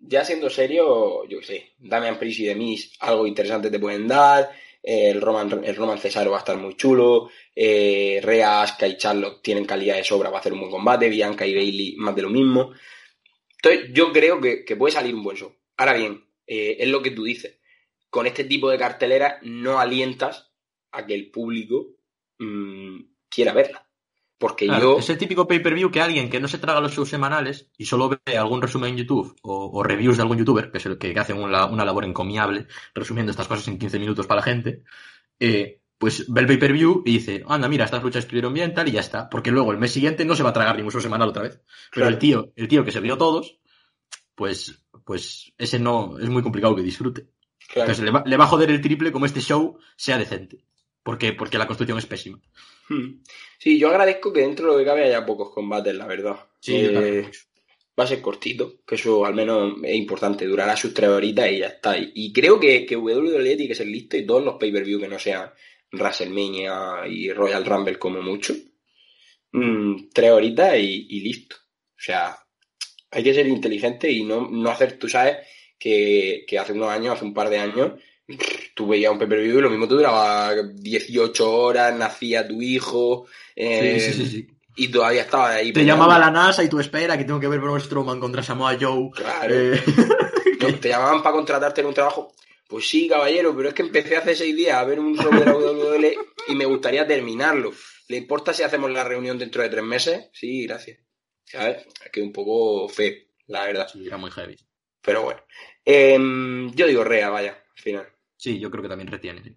ya siendo serio, yo qué sé, Damian Priest y Demis algo interesante te pueden dar. eh, el Roman, el Roman Cesaro va a estar muy chulo. Eh, Rhea, Asuka y Charlotte tienen calidad de sobra, va a hacer un buen combate. Bianca y Bailey, más de lo mismo. Entonces, yo creo que, que puede salir un buen show. Ahora bien, eh, es lo que tú dices. Con este tipo de cartelera no alientas a que el público mm, quiera verla. Porque Claro, yo. Es el típico pay-per-view que alguien que no se traga los shows semanales y solo ve algún resumen en YouTube o, o reviews de algún youtuber, que es el que, que hace una, una labor encomiable resumiendo estas cosas en 15 minutos para la gente, eh, pues ve el pay-per-view y dice, anda, mira, estas luchas estuvieron bien, tal, y ya está. Porque luego el mes siguiente no se va a tragar ningún show semanal otra vez. Pero Claro. el tío, el tío que se vio todos, pues, pues ese no, es muy complicado que disfrute. claro. Entonces le va, le va a joder el triple como este show sea decente. Porque, porque la construcción es pésima. Hmm. Sí, yo agradezco que dentro de lo que cabe haya pocos combates, la verdad. Sí, Eh, va a ser cortito, que eso al menos es importante, durará sus tres horitas y ya está. Y, y creo que, que WWE tiene que ser listo y todos los pay-per-view que no sean WrestleMania y Royal Rumble como mucho, mm, tres horitas y, y listo. O sea, hay que ser inteligente y no, no hacer, tú sabes, que, que hace unos años, hace un par de años, tú veías un pay-per-view y lo mismo te duraba 18 horas, nacía tu hijo, eh, Sí, sí, sí, sí. y todavía estaba ahí. Te llamaba la NASA y tú espera que tengo que ver Braun Strowman contra Samoa Joe. Claro. Eh, *laughs* No, *laughs* te llamaban para contratarte en un trabajo. Pues sí, caballero, pero es que empecé hace seis días a ver un show de la WWE y me gustaría terminarlo. ¿Le importa si hacemos la reunión dentro de tres meses? Sí, gracias. ¿Sabes? Es que un poco feo, la verdad. sí, era muy heavy. Pero bueno. Em, yo digo Rea, vaya, al final. Sí, yo creo que también retiene. sí.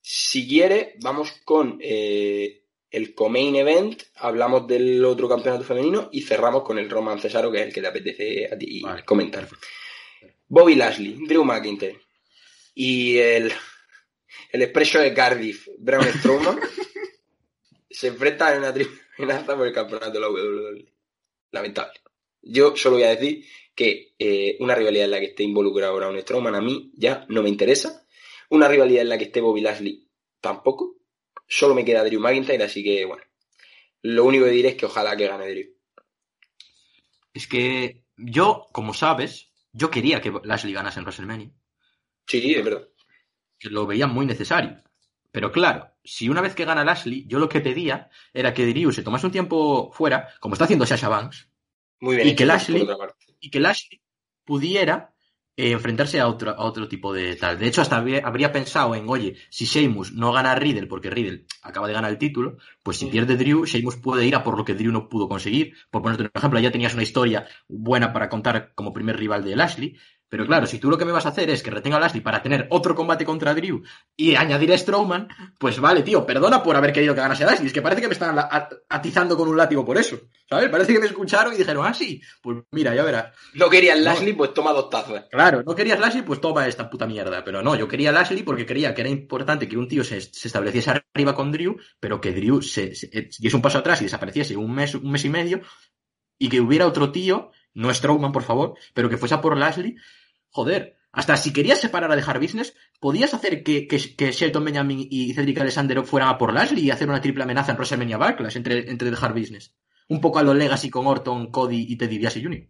Si quiere, vamos con eh, el co-main event, hablamos del otro campeonato femenino y cerramos con el Roman Cesaro, que es el que te apetece a ti Vale, comentar. perfecto. Bobby Lashley, Drew McIntyre y el, el expreso de Cardiff, Braun Strowman, *laughs* se enfrentan en una tribunaza por el campeonato de la WWE. Lamentable. Yo solo voy a decir que eh, una rivalidad en la que esté involucrado Braun Strowman a mí ya no me interesa. Una rivalidad en la que esté Bobby Lashley tampoco. Solo me queda Drew McIntyre, así que bueno. Lo único que diré es que ojalá que gane Drew. Es que yo, como sabes, yo quería que Lashley ganase en WrestleMania. Sí, es verdad. Que lo veía muy necesario. Pero claro, si una vez que gana Lashley, yo lo que pedía era que Drew se tomase un tiempo fuera, como está haciendo Sasha Banks, Muy bien. Y que Lashley- por otra parte. Y que Lashley pudiera eh, enfrentarse a otro, a otro tipo de tal. De hecho, hasta habría, habría pensado en, oye, si Sheamus no gana a Riddle, porque Riddle acaba de ganar el título, pues si pierde Drew, Sheamus puede ir a por lo que Drew no pudo conseguir. Por ponerte un ejemplo, ya tenías una historia buena para contar como primer rival de Lashley. Pero claro, si tú lo que me vas a hacer es que retenga a Lashley para tener otro combate contra Drew y añadir a Strowman, pues vale, tío, perdona por haber querido que ganase a Lashley. Es que parece que me están atizando con un látigo por eso. ¿Sabes? Parece que me escucharon y dijeron, ah, sí, pues mira, ya verás. No querías No. Lashley, pues toma dos tazas. Claro, no querías Lashley, pues toma esta puta mierda. Pero no, yo quería Lashley porque creía que era importante que un tío se, se estableciese arriba con Drew, pero que Drew se, se- eh, diese un paso atrás y desapareciese un mes, un mes y medio, y que hubiera otro tío, no Strowman, por favor, pero que fuese a por Lashley. Joder, hasta si querías separar a dejar business, podías hacer que, que, que Shelton Benjamin y Cedric Alexander fueran a por Lashley y hacer una triple amenaza en WrestleMania Backlash entre, entre dejar business. Un poco a lo Legacy con Orton, Cody y Teddy DiBiase Jr.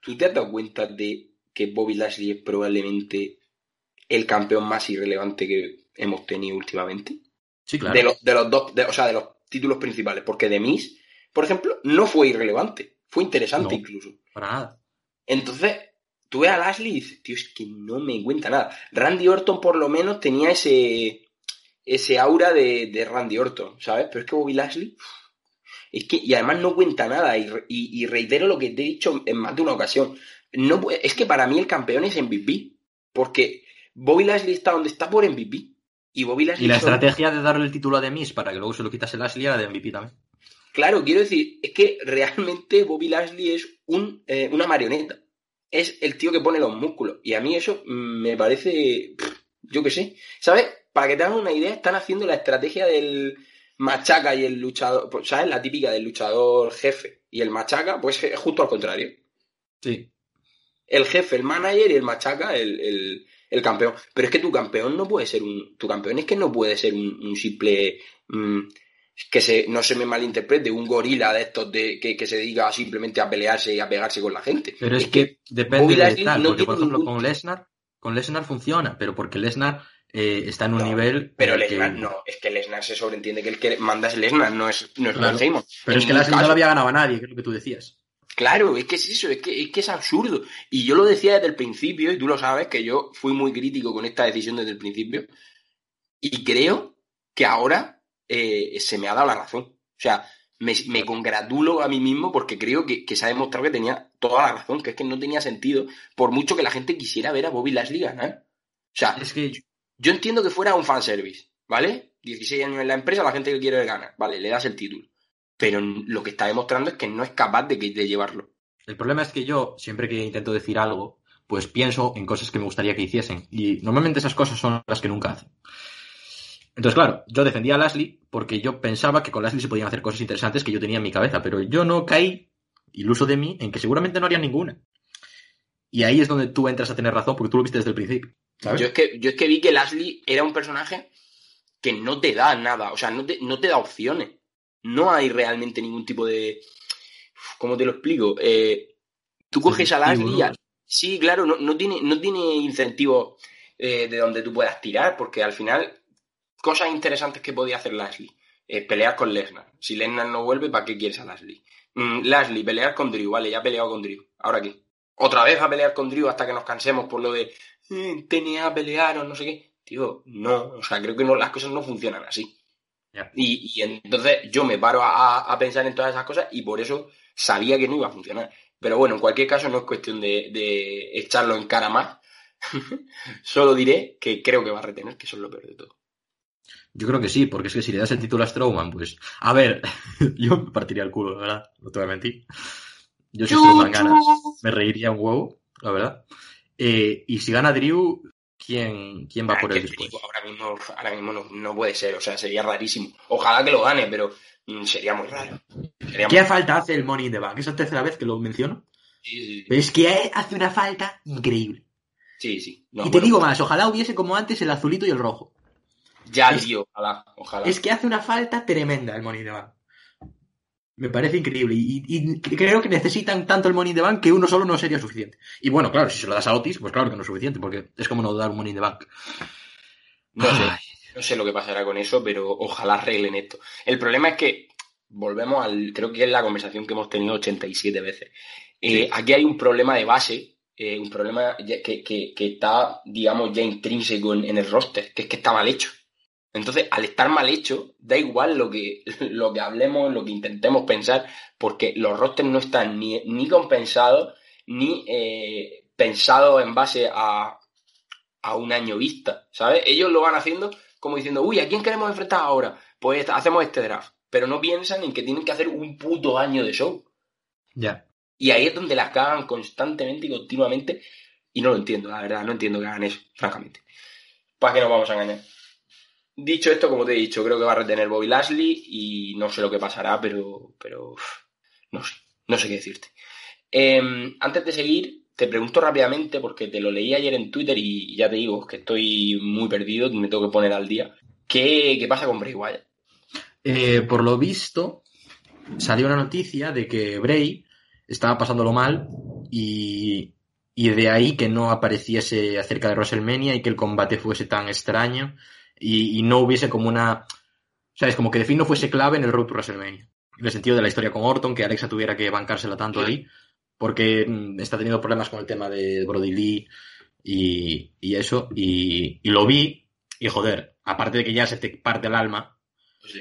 ¿Tú te has dado cuenta de que Bobby Lashley es probablemente el campeón más irrelevante que hemos tenido últimamente? Sí, claro. De, los, de los dos, de- o sea, de los títulos principales. Porque de Miz, por ejemplo, no fue irrelevante. Fue interesante No. incluso. Para nada. Entonces, tú ves a Lashley y dices, tío, es que no me cuenta nada. Randy Orton por lo menos tenía ese, ese aura de, de Randy Orton, ¿sabes? Pero es que Bobby Lashley, es que, y además no cuenta nada, y, y- y reitero lo que te he dicho en más de una ocasión. No, es que para mí el campeón es MVP, porque Bobby Lashley está donde está por MVP. Y Bobby Lashley Y la estrategia de darle el título a Demis para que luego se lo quitase Lashley era de MVP también. Claro, quiero decir, es que realmente Bobby Lashley es un, eh, una marioneta. Es el tío que pone los músculos. Y a mí eso me parece, pff, yo qué sé. ¿Sabes? Para que te hagan una idea, están haciendo la estrategia del machaca y el luchador, pues, ¿sabes? La típica del luchador jefe. Y el machaca, pues es justo al contrario. Sí. El jefe, el manager y el machaca, el, el- el campeón. Pero es que tu campeón no puede ser un. Tu campeón es que no puede ser un, un simple. mm, que se, no se me malinterprete, un gorila de estos de, que, que se dedica simplemente a pelearse y a pegarse con la gente. Pero es, que, depende de tal, no porque por ejemplo ningún- con Lesnar, con Lesnar funciona, pero porque Lesnar eh, está en un No, nivel. Pero que- Lesnar no, es que Lesnar se sobreentiende que el que manda es Lesnar, no es, no es Claro. Pero En es que Lashley no lo había ganado a nadie, que es lo que tú decías. Claro, es que es eso, es que, es que es absurdo. Y yo lo decía desde el principio, y tú lo sabes, que yo fui muy crítico con esta decisión desde el principio. Y creo que ahora eh, se me ha dado la razón. O sea, me, me congratulo a mí mismo porque creo que, que se ha demostrado que tenía toda la razón, que es que no tenía sentido, por mucho que la gente quisiera ver a Bobby Lashley ganar. O sea, Es que yo entiendo que fuera un fanservice, ¿vale? 16 años en la empresa, la gente que quiere ganar, vale, le das el título. Pero lo que está demostrando es que no es capaz de, que- de llevarlo. el problema es que yo, siempre que intento decir algo, pues pienso en cosas que me gustaría que hiciesen. Y normalmente esas cosas son las que nunca hacen. Entonces, claro, yo defendía a Lashley porque yo pensaba que con Lashley se podían hacer cosas interesantes que yo tenía en mi cabeza, pero yo no caí, iluso de mí, en que seguramente no haría ninguna. Y ahí es donde tú entras a tener razón, porque tú lo viste desde el principio. ¿sabes? Yo es, que, yo es que vi que Lashley era un personaje que no te da nada, o sea, no te, no te da opciones. No hay realmente ningún tipo de... ¿Cómo te lo explico? Eh, tú coges a Lashley... ¿no? a- Sí, claro, no, no tiene, no tiene incentivo eh, de donde tú puedas tirar, porque al final, cosas interesantes que podía hacer Lashley. Eh, pelear con Lesnar. Si Lesnar no vuelve, ¿para qué quieres a Lashley? Mm, Lashley, pelear con Drew, vale, ya ha peleado con Drew. ¿Ahora qué? ¿Otra vez a pelear con Drew hasta que nos cansemos por lo de eh, TNA pelearon, no sé qué? Tío, no, o sea, creo que no, las cosas no funcionan así. Y, y entonces yo me paro a pensar en todas esas cosas y por eso sabía que no iba a funcionar. Pero bueno, en cualquier caso no es cuestión de, de echarlo en cara más. *laughs* Solo diré que creo que va a retener, que eso es lo peor de todo. Yo creo que sí, porque es que si le das el título a Strowman, pues. A ver, *laughs* yo me partiría el culo, la verdad, no te voy a mentir. Yo si Strowman gana, me reiría un huevo, la verdad. Eh, y si gana Drew, ¿quién, quién va Ah, por él después? digo, ahora mismo, ahora mismo no, no puede ser, o sea, sería rarísimo. Ojalá que lo gane, pero mm, sería muy raro. Sería ¿Qué muy- falta hace el Money in the Bank? ¿Es la tercera vez que lo menciono? Sí, sí, Pero es que hace una falta increíble. sí, sí. No, y te bueno, digo más, ojalá hubiese como antes el azulito y el rojo. Ya, es- tío, ojalá, ojalá. Es que hace una falta tremenda el Money in the Bank. Me parece increíble. Y, y creo que necesitan tanto el Money in the Bank que uno solo no sería suficiente. Y bueno, claro, si se lo das a Otis, pues claro que no es suficiente, porque es como no dar un Money in the Bank. No sé, no sé lo que pasará con eso, pero ojalá arreglen esto. El problema es que volvemos al, creo que es la conversación que hemos tenido 87 veces. Eh, Sí. Aquí hay un problema de base eh, un problema que, que- que está, digamos, ya intrínseco en, en el roster, que es que está mal hecho. Entonces, al estar mal hecho, da igual lo que, *laughs* lo que hablemos, lo que intentemos pensar, porque los rosters no están ni, ni compensados, ni eh, pensados en base a, a un año vista, ¿sabes? Ellos lo van haciendo como diciendo, uy, ¿a quién queremos enfrentar ahora? Pues hacemos este draft. Pero no piensan en que tienen que hacer un puto año de show. Ya. Y ahí es donde las cagan constantemente y continuamente. Y no lo entiendo, la verdad, no entiendo que hagan eso, francamente. ¿Para qué nos vamos a engañar? Dicho esto, como te he dicho, creo que va a retener Bobby Lashley y no sé lo que pasará, pero, pero no sé, no sé qué decirte. Eh, antes de seguir, te pregunto rápidamente, porque te lo leí ayer en Twitter y ya te digo que estoy muy perdido, me tengo que poner al día. ¿Qué, qué pasa con Bray Wyatt? Eh, por lo visto, salió una noticia de que Bray estaba pasándolo mal y, y de ahí que no apareciese acerca de WrestleMania y que el combate fuese tan extraño y, y no hubiese como una... ¿Sabes? Como que The Finn no fuese clave en el Road to WrestleMania. En el sentido de la historia con Orton, que Alexa tuviera que bancársela tanto ahí, porque mm, está teniendo problemas con el tema de Brody Lee y, y eso. Y, y lo vi y joder, aparte de que ya se te parte el alma, Pues sí.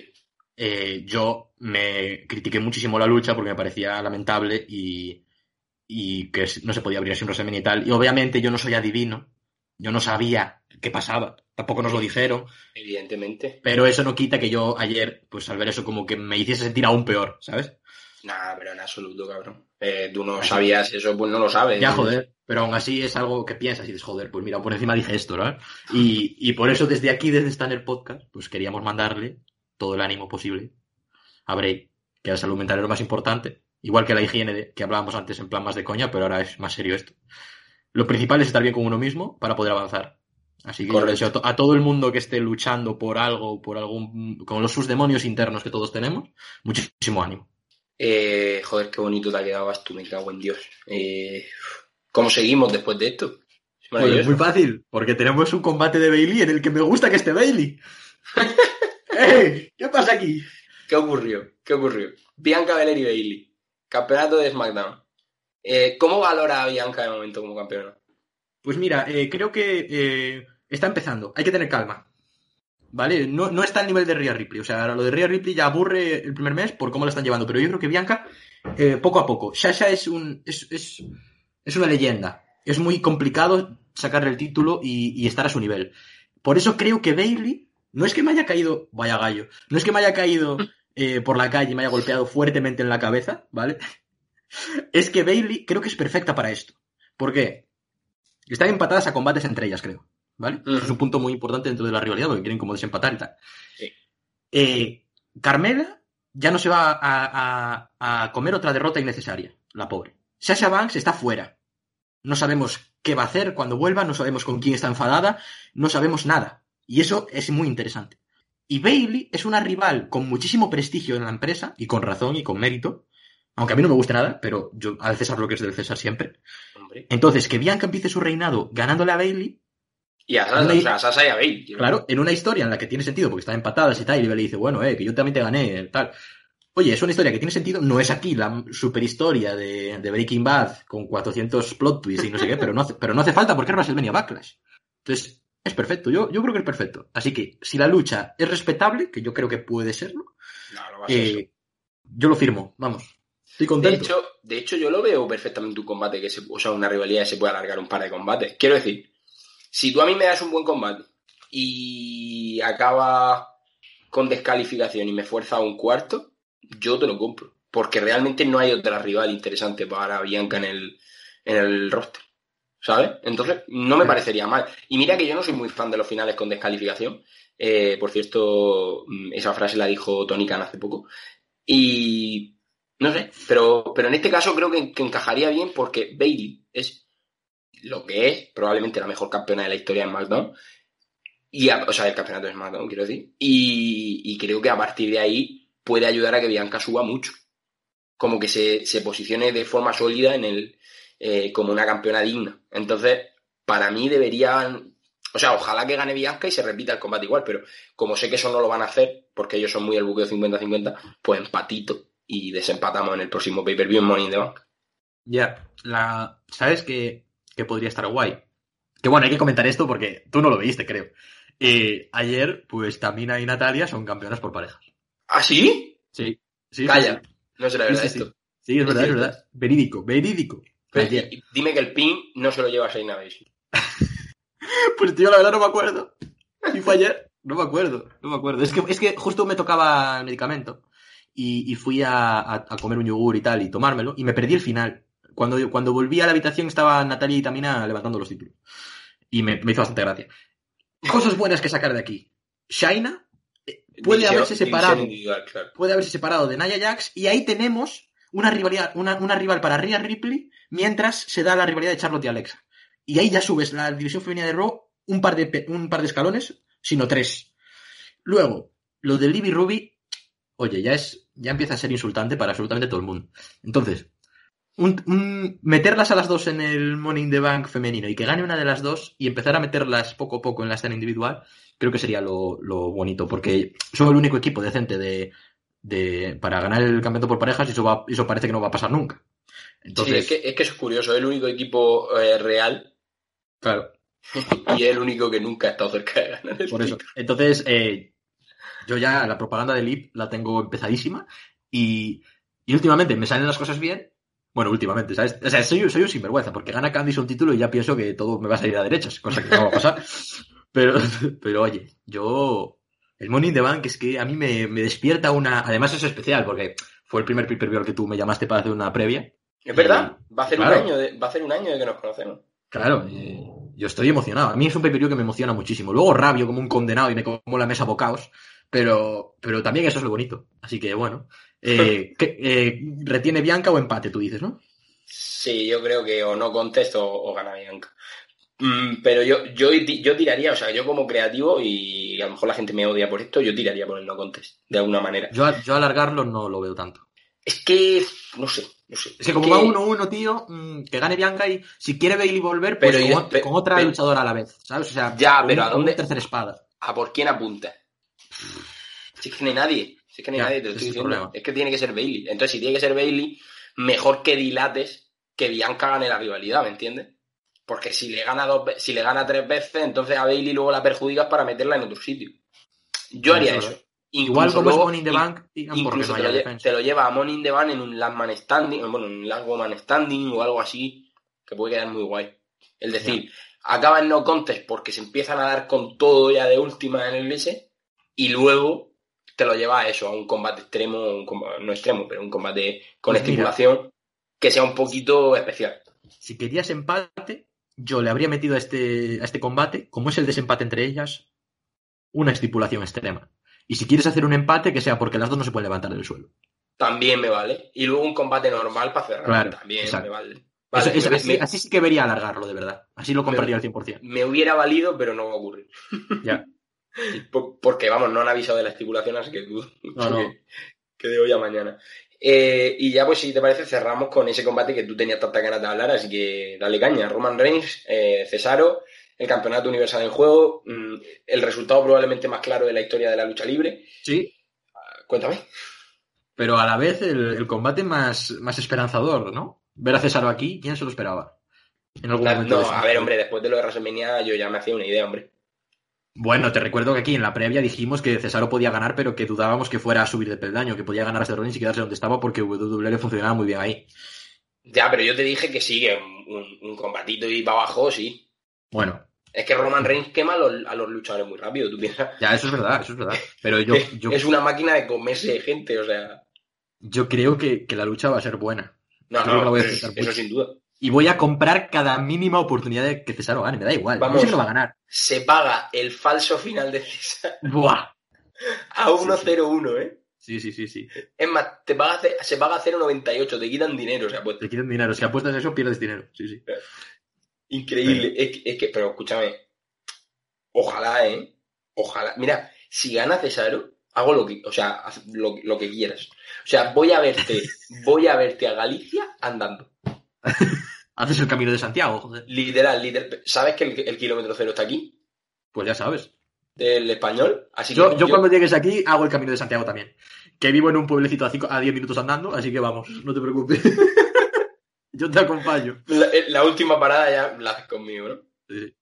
eh, yo me critiqué muchísimo la lucha porque me parecía lamentable y, y que no se podía abrir sin WrestleMania y tal. Y obviamente yo no soy adivino, yo no sabía qué pasaba, tampoco nos lo dijeron, Evidentemente. pero eso no quita que yo ayer, pues al ver eso, como que me hiciese sentir aún peor, ¿sabes? Nada, pero en absoluto, cabrón. Eh, tú no sabías eso, pues no lo sabes. Ya, joder, pero aún así es algo que piensas y dices, joder, pues mira, por encima dije esto, ¿no? Y, y por eso desde aquí, desde Stanner Podcast, pues queríamos mandarle todo el ánimo posible a Bray, que la salud mental es lo más importante, igual que la higiene de- que hablábamos antes en plan más de coña, pero ahora es más serio esto. Lo principal es estar bien con uno mismo para poder avanzar. Así que yo Correcto. deseo a, to- a todo el mundo que esté luchando por algo, por algún, con los sus demonios internos que todos tenemos, muchísimo ánimo. Eh, joder, qué bonito te ha quedado tú, me cago en Dios. Eh, ¿Cómo seguimos después de esto? Es Pues muy fácil, porque tenemos un combate de Bailey en el que me gusta que esté Bailey. *laughs* ¡Eh! ¿Qué pasa aquí? ¿Qué ocurrió? ¿Qué ocurrió? Bianca Belair y Bailey. Campeonato de SmackDown. Eh, ¿Cómo valora a Bianca de momento como campeona? Pues mira, creo que está empezando. Hay que tener calma. ¿Vale? No, no está al nivel de Rhea Ripley. O sea, lo de Rhea Ripley ya aburre el primer mes por cómo la están llevando. Pero yo creo que Bianca, eh, poco a poco. Sasha es un. Es, es, es una leyenda. Es muy complicado sacarle el título y, estar a su nivel. Por eso creo que Bailey. No es que me haya caído. Vaya gallo. No es que me haya caído eh, por la calle y me haya golpeado fuertemente en la cabeza, ¿vale? *laughs* Es que Bailey creo que es perfecta para esto. ¿Por qué? Están empatadas a combates entre ellas, creo. ¿Vale? Es un punto muy importante dentro de la rivalidad, porque quieren como desempatar y tal. Sí. Eh, Carmela ya no se va a, a- a comer otra derrota innecesaria, la pobre. Sasha Banks está fuera. No sabemos qué va a hacer cuando vuelva, no sabemos con quién está enfadada, no sabemos nada. Y eso es muy interesante. Y Bailey es una rival con muchísimo prestigio en la empresa, y con razón y con mérito. Aunque a mí no me guste nada, pero yo al César lo que es del César siempre. Hombre. Entonces, que Bianca empiece su reinado ganándole a Bailey, Y a Sasha, Una- o sea, a Sasha y a claro, en una historia en la que tiene sentido, porque están empatadas y tal, y Bailey dice, bueno, eh, que yo también te gané, tal. Oye, es una historia que tiene sentido, no es aquí la super historia de, de Breaking Bad con 400 plot twists y no sé qué, pero no hace, pero no hace falta porque es WrestleMania Backlash. Entonces, es perfecto, yo, yo creo que es perfecto. Así que, si la lucha es respetable, que yo creo que puede serlo, No, no eh, yo lo firmo, vamos. Estoy De contento. hecho, de hecho, yo lo veo perfectamente un combate que se, o sea, una rivalidad que se puede alargar un par de combates. Quiero decir, si tú a mí me das un buen combate y acaba con descalificación y me fuerza a un cuarto, yo te lo compro. Porque realmente no hay otra rival interesante para Bianca en el, en el roster. ¿Sabes? Entonces, no me parecería mal. Y mira que yo no soy muy fan de los finales con descalificación. Eh, por cierto, mm, esa frase la dijo Tony Khan hace poco. Y no sé, pero, pero en este caso creo que, que encajaría bien porque Bailey es lo que es, probablemente la mejor campeona de la historia en SmackDown. Y a- o sea, el campeonato de SmackDown, quiero decir. Y, creo que a partir de ahí puede ayudar a que Bianca suba mucho. Como que se, se posicione de forma sólida en el, eh, como una campeona digna. Entonces, para mí deberían. O sea, ojalá que gane Bianca y se repita el combate igual, pero como sé que eso no lo van a hacer, porque ellos son muy el buqueo 50-50, pues empatito y desempatamos en el próximo pay-per-view en in the Bank. Ya, la, sabes que que podría estar guay. Que bueno, hay que comentar esto porque tú no lo viste, creo. Eh, ayer, pues Tamina y Natalia son campeonas por parejas. ¿Ah, sí? Sí. sí Calla. Sí, No será verdad sí, sí. esto. Sí, es verdad, es verdad. Verídico, verídico. Pero, y- dime que el pin no se lo lleva a Shayna Baszler. *laughs* Pues tío, la verdad no me acuerdo. ¿Y fue ayer? No me acuerdo, no me acuerdo. Es que, es que justo me tocaba el medicamento y, y fui a, a- a comer un yogur y tal y tomármelo y me perdí el final. Cuando, cuando volví a la habitación estaba Natalia y Tamina levantando los títulos. Y me, me hizo bastante gracia. Cosas buenas que sacar de aquí. Shaina eh, puede División- haberse separado claro. puede haberse separado de Nia Jax y ahí tenemos una rivalidad, una, una rival para Rhea Ripley mientras se da la rivalidad de Charlotte y Alexa. Y ahí ya subes la división femenina de Raw un par de, un par de escalones, sino tres. Luego, lo de Libby Ruby, oye, ya es, ya empieza a ser insultante para absolutamente todo el mundo. Entonces, un- un- meterlas a las dos en el Money in the Bank femenino y que gane una de las dos y empezar a meterlas poco a poco en la escena individual, creo que sería lo, lo bonito, porque son el único equipo decente de, de, para ganar el campeonato por parejas y eso, va, eso parece que no va a pasar nunca. Entonces, Sí, es que, es que es curioso. Es el único equipo eh, real claro, *laughs* y es el único que nunca ha estado cerca de ganar el por eso. título. Entonces, eh, yo ya la propaganda de Lip la tengo empezadísima y, y últimamente me salen las cosas bien. Bueno, últimamente, ¿sabes? O sea, soy, soy un sinvergüenza porque gana Candice un título y ya pienso que todo me va a salir a derechas, cosa que no va a pasar. *laughs* Pero, *laughs* pero oye, yo. El Money in the Bank es que a mí me, me despierta una. Además, es especial porque fue el primer pay-per-view al que tú me llamaste para hacer una previa. Es verdad, va a hacer Claro. un año de, va a hacer un año de que nos conocemos. Claro, eh, yo estoy emocionado. A mí es un pay-per-view que me emociona muchísimo. Luego rabio como un condenado y me como la mesa bocaos, pero, pero también eso es lo bonito. Así que bueno. Eh, ¿qué- eh, ¿Retiene Bianca o empate, tú dices, no? Sí, yo creo que o no contesto o, o gana Bianca. Mm, pero yo, yo, yo tiraría, o sea, yo como creativo, y a lo mejor la gente me odia por esto, yo tiraría por el no contest, de alguna manera. Yo, yo alargarlo no lo veo tanto. Es que, no sé, no sé. Es que como va 1-1, tío, mm, que gane Bianca y si quiere Bailey volver, pues Pero con, yo- pe- con otra luchadora a la vez, ¿sabes? O sea, Ya, pero un- ¿a dónde? tercera espada. ¿A por quién apunta? Si es que no hay nadie, si es que Ya, nadie, te lo estoy es diciendo. Es que tiene que ser Bailey. Entonces, si tiene que ser Bailey, mejor que dilates que Bianca gane la rivalidad, ¿me entiendes? Porque si le gana dos si le gana tres veces, entonces a Bailey luego la perjudicas para meterla en otro sitio. Yo haría eso, Igual como es luego- Money in the Bank, Incluso te lo, te lo lleva a Money in the Bank en un Last Man Standing, bueno, en un Last Woman Standing o algo así, que puede quedar muy guay. Es decir, acaba en no contest porque se empiezan a dar con todo ya de última en el S y luego te lo lleva a eso, a un combate extremo, un comba- no extremo, pero un combate con Pues mira. estipulación que sea un poquito especial. Si querías empate, yo le habría metido a este, a este combate, como es el desempate entre ellas, una estipulación extrema. Y si quieres hacer un empate, que sea porque las dos no se pueden levantar del suelo. También me vale. Y luego un combate normal para cerrar. Claro, también exacto. me vale. Vale, Eso- es- me- así, me- así sí que vería alargarlo, de verdad. Así lo compraría al 100%. me hubiera valido, pero no va a ocurrir. Ya. *laughs* Por- Porque, vamos, no han avisado de la estipulación, así que dudo mucho *laughs* No, no. Que, que de hoy a mañana. Eh, y ya, pues, si te parece, cerramos con ese combate que tú tenías tanta ganas de hablar, así que dale caña. Roman Reigns, eh, Cesaro, el campeonato universal en juego, mm, el resultado probablemente más claro de la historia de la lucha libre. Sí, Cuéntame. pero a la vez el, el combate más, más esperanzador, ¿no? Ver a César aquí, ¿quién se lo esperaba? En algún momento No, a ver, hombre, después de lo de WrestleMania yo ya me hacía una idea, hombre. Bueno, te recuerdo que aquí en la previa dijimos que Cesaro podía ganar, pero que dudábamos que fuera a subir de peldaño, que podía ganar a Rollins y quedarse donde estaba porque WWE le funcionaba muy bien ahí. Ya, pero yo te dije que sí, que un, un- un combatito y para abajo, sí. Bueno, Es que Roman Reigns quema a los, a los luchadores muy rápido, tú piensas. ya eso es verdad, eso es verdad. Pero yo, *laughs* yo, Es una máquina de comerse gente, o sea. yo creo que, que la lucha va a ser buena. No, Creo que la no, voy a eso, eso sin duda. Y voy a comprar cada mínima oportunidad de que Cesaro gane, me da igual. Vamos. No sé que lo va a ganar. Se paga el falso final de César Buah. a 1-0-1, ¿eh? Sí, sí, sí, sí. Es más, te paga, se paga 0,98, te quitan dinero, o sea, pues Te quieren dinero. Si apuestas eso, pierdes dinero. Sí, sí. increíble. Es, que- es que, pero escúchame, ojalá, ¿eh? Ojalá. Mira, si gana Cesaro, hago lo que, o sea, lo, lo que quieras. O sea, voy a verte, *laughs* voy a verte a Galicia andando. *laughs* Haces el camino de Santiago, joder. Literal, literal. ¿Sabes que el, el kilómetro cero está aquí? Pues ya sabes. Del español. Así Yo, que yo cuando llegues aquí hago el camino de Santiago también. Que vivo en un pueblecito a, cinco- a 10 minutos andando, así que vamos, no te preocupes. *laughs* Yo te acompaño. La, eh, la última parada ya la haces conmigo, ¿no? Sí.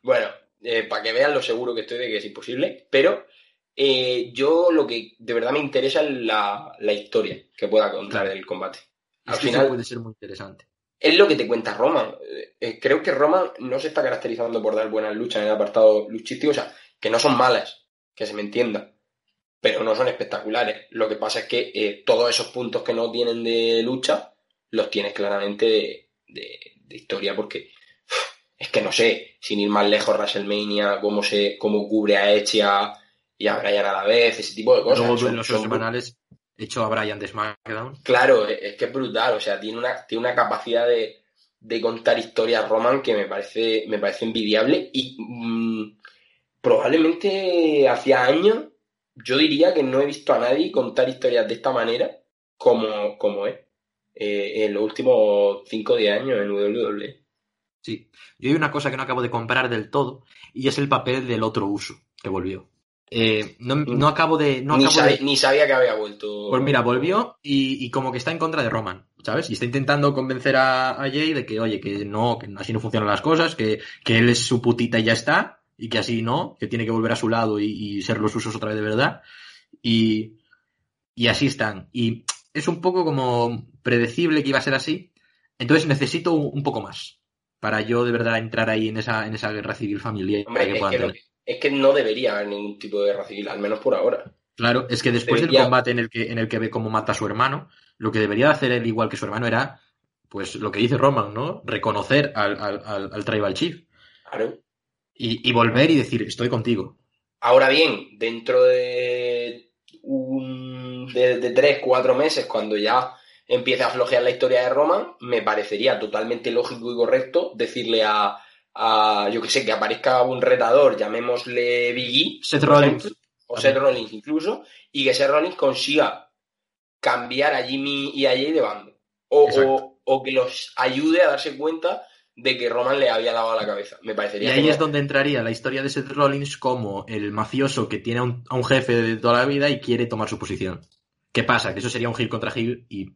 Bueno, eh, para que vean lo seguro que estoy de que es imposible, pero eh, yo lo que de verdad me interesa es la, la historia que pueda contar del combate. Al Es que eso final, puede ser muy interesante. Es lo que te cuenta Roman. Eh, creo que Roman no se está caracterizando por dar buenas luchas en el apartado luchístico, o sea, que no son malas, que se me entienda, pero no son espectaculares. Lo que pasa es que eh, todos esos puntos que no tienen de lucha los tienes claramente de, de- de historia, porque *sighs* es que no sé, sin ir más lejos, WrestleMania, cómo se, cómo cubre a Edge y a, y a Bryan a la vez, ese tipo de cosas. Luego Son- en los son- semanales he hecho a Brian de SmackDown. Claro, es es que es brutal, o sea, tiene una, tiene una capacidad de, de contar historias Roman que me parece, me parece envidiable y mm, probablemente hacía años yo diría que no he visto a nadie contar historias de esta manera como, como es eh, en los últimos 5 o 10 años en WWE. Sí. Yo hay una cosa que no acabo de comprar del todo y es el papel del otro uso que volvió. Eh, no, no acabo de. No ni, acabo sabe- de- ni sabía que había vuelto. Pues mira, volvió y, y como que está en contra de Roman, ¿sabes? Y está intentando convencer a, a Jay de que, oye, que no, que así no funcionan las cosas, que, que él es su putita y ya está, y que así no, que tiene que volver a su lado y, y ser los usos otra vez de verdad. Y, y así están. Y es un poco como predecible que iba a ser así. Entonces necesito un, un poco más para yo de verdad entrar ahí en esa, en esa guerra civil familiar Hombre, que que, lo que- es que no debería haber ningún tipo de guerra civil, al menos por ahora. Claro, es que después del combate en el que, en el que ve cómo mata a su hermano, lo que debería hacer él igual que su hermano era, pues lo que dice Roman, ¿no? Reconocer al, al, al, al Tribal Chief Claro. y, y volver y decir, estoy contigo. Ahora bien, dentro de un de, de tres, cuatro meses, cuando ya empiece a flojear la historia de Roman, me parecería totalmente lógico y correcto decirle a, a yo que sé, que aparezca un retador, llamémosle Biggie, Seth Rollins. o Seth Rollins incluso, y que Seth Rollins consiga cambiar a Jimmy y a Jay de bando. O, o, o que los ayude a darse cuenta de que Roman le había dado a la cabeza. Me Y parecería ahí genial. es donde entraría la historia de Seth Rollins como el mafioso que tiene a un, a un jefe de toda la vida y quiere tomar su posición. ¿Qué pasa? Que eso sería un heel contra heel y,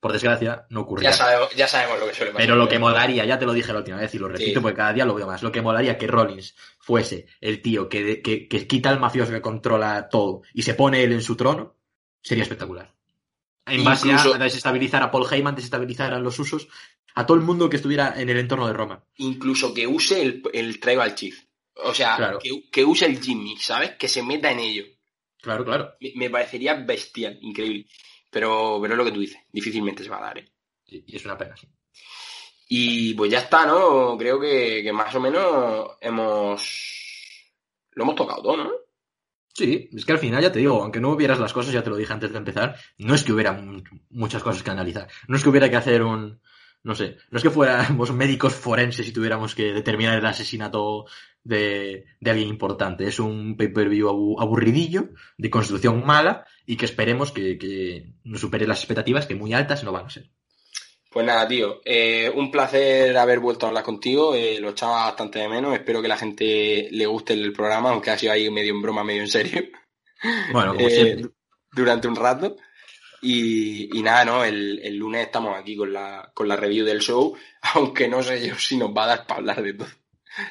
por desgracia, no ocurría. ya, sabemos, ya sabemos lo que suele pasar. Pero lo que molaría, ya te lo dije la última vez y lo repito Sí. porque cada día lo veo más, lo que molaría que Rollins fuese el tío que, que, que quita al mafioso que controla todo y se pone él en su trono, sería espectacular. En base Incluso- a desestabilizar a Paul Heyman, desestabilizar a los usos, a todo el mundo que estuviera en el entorno de Roma. incluso que use el, el Tribal Chief. O sea, Claro. que, que use el Jimmy, ¿sabes? Que se meta en ello. Claro, claro. Me, me parecería bestial, increíble. Pero, pero es lo que tú dices, difícilmente se va a dar. ¿eh? Y es una pena, sí. Y pues ya está, ¿no? Creo que, que más o menos hemos... Lo hemos tocado todo, ¿no? Sí, es que al final ya te digo, aunque no hubieras las cosas, ya te lo dije antes de empezar, no es que hubiera mu- muchas cosas que analizar. No es que hubiera que hacer un, no sé, no es que fuéramos médicos forenses y tuviéramos que determinar el asesinato de, de alguien importante. Es un pay-per-view abu- aburridillo, de construcción mala, y que esperemos que, que nos supere las expectativas, que muy altas no van a ser. Pues nada, tío, eh, un placer haber vuelto a hablar contigo, eh, lo echaba bastante de menos, espero que la gente le guste el programa, aunque ha sido ahí medio en broma, medio en serio. Bueno, como Eh, siempre. durante un rato. Y, y nada, ¿no? El, el lunes estamos aquí con la, con la review del show, *laughs* aunque no sé yo si nos va a dar para hablar de todo.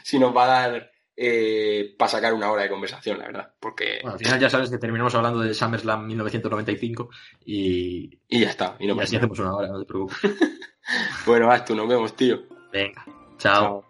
Si nos va a dar eh, para sacar una hora de conversación, la verdad. Porque... Bueno, al final ya sabes que terminamos hablando de SummerSlam 1995 y, Y ya está. Y no y así hacemos una hora, no te preocupes. *laughs* Bueno, vas tú, nos vemos, tío. Venga, chao. Chao.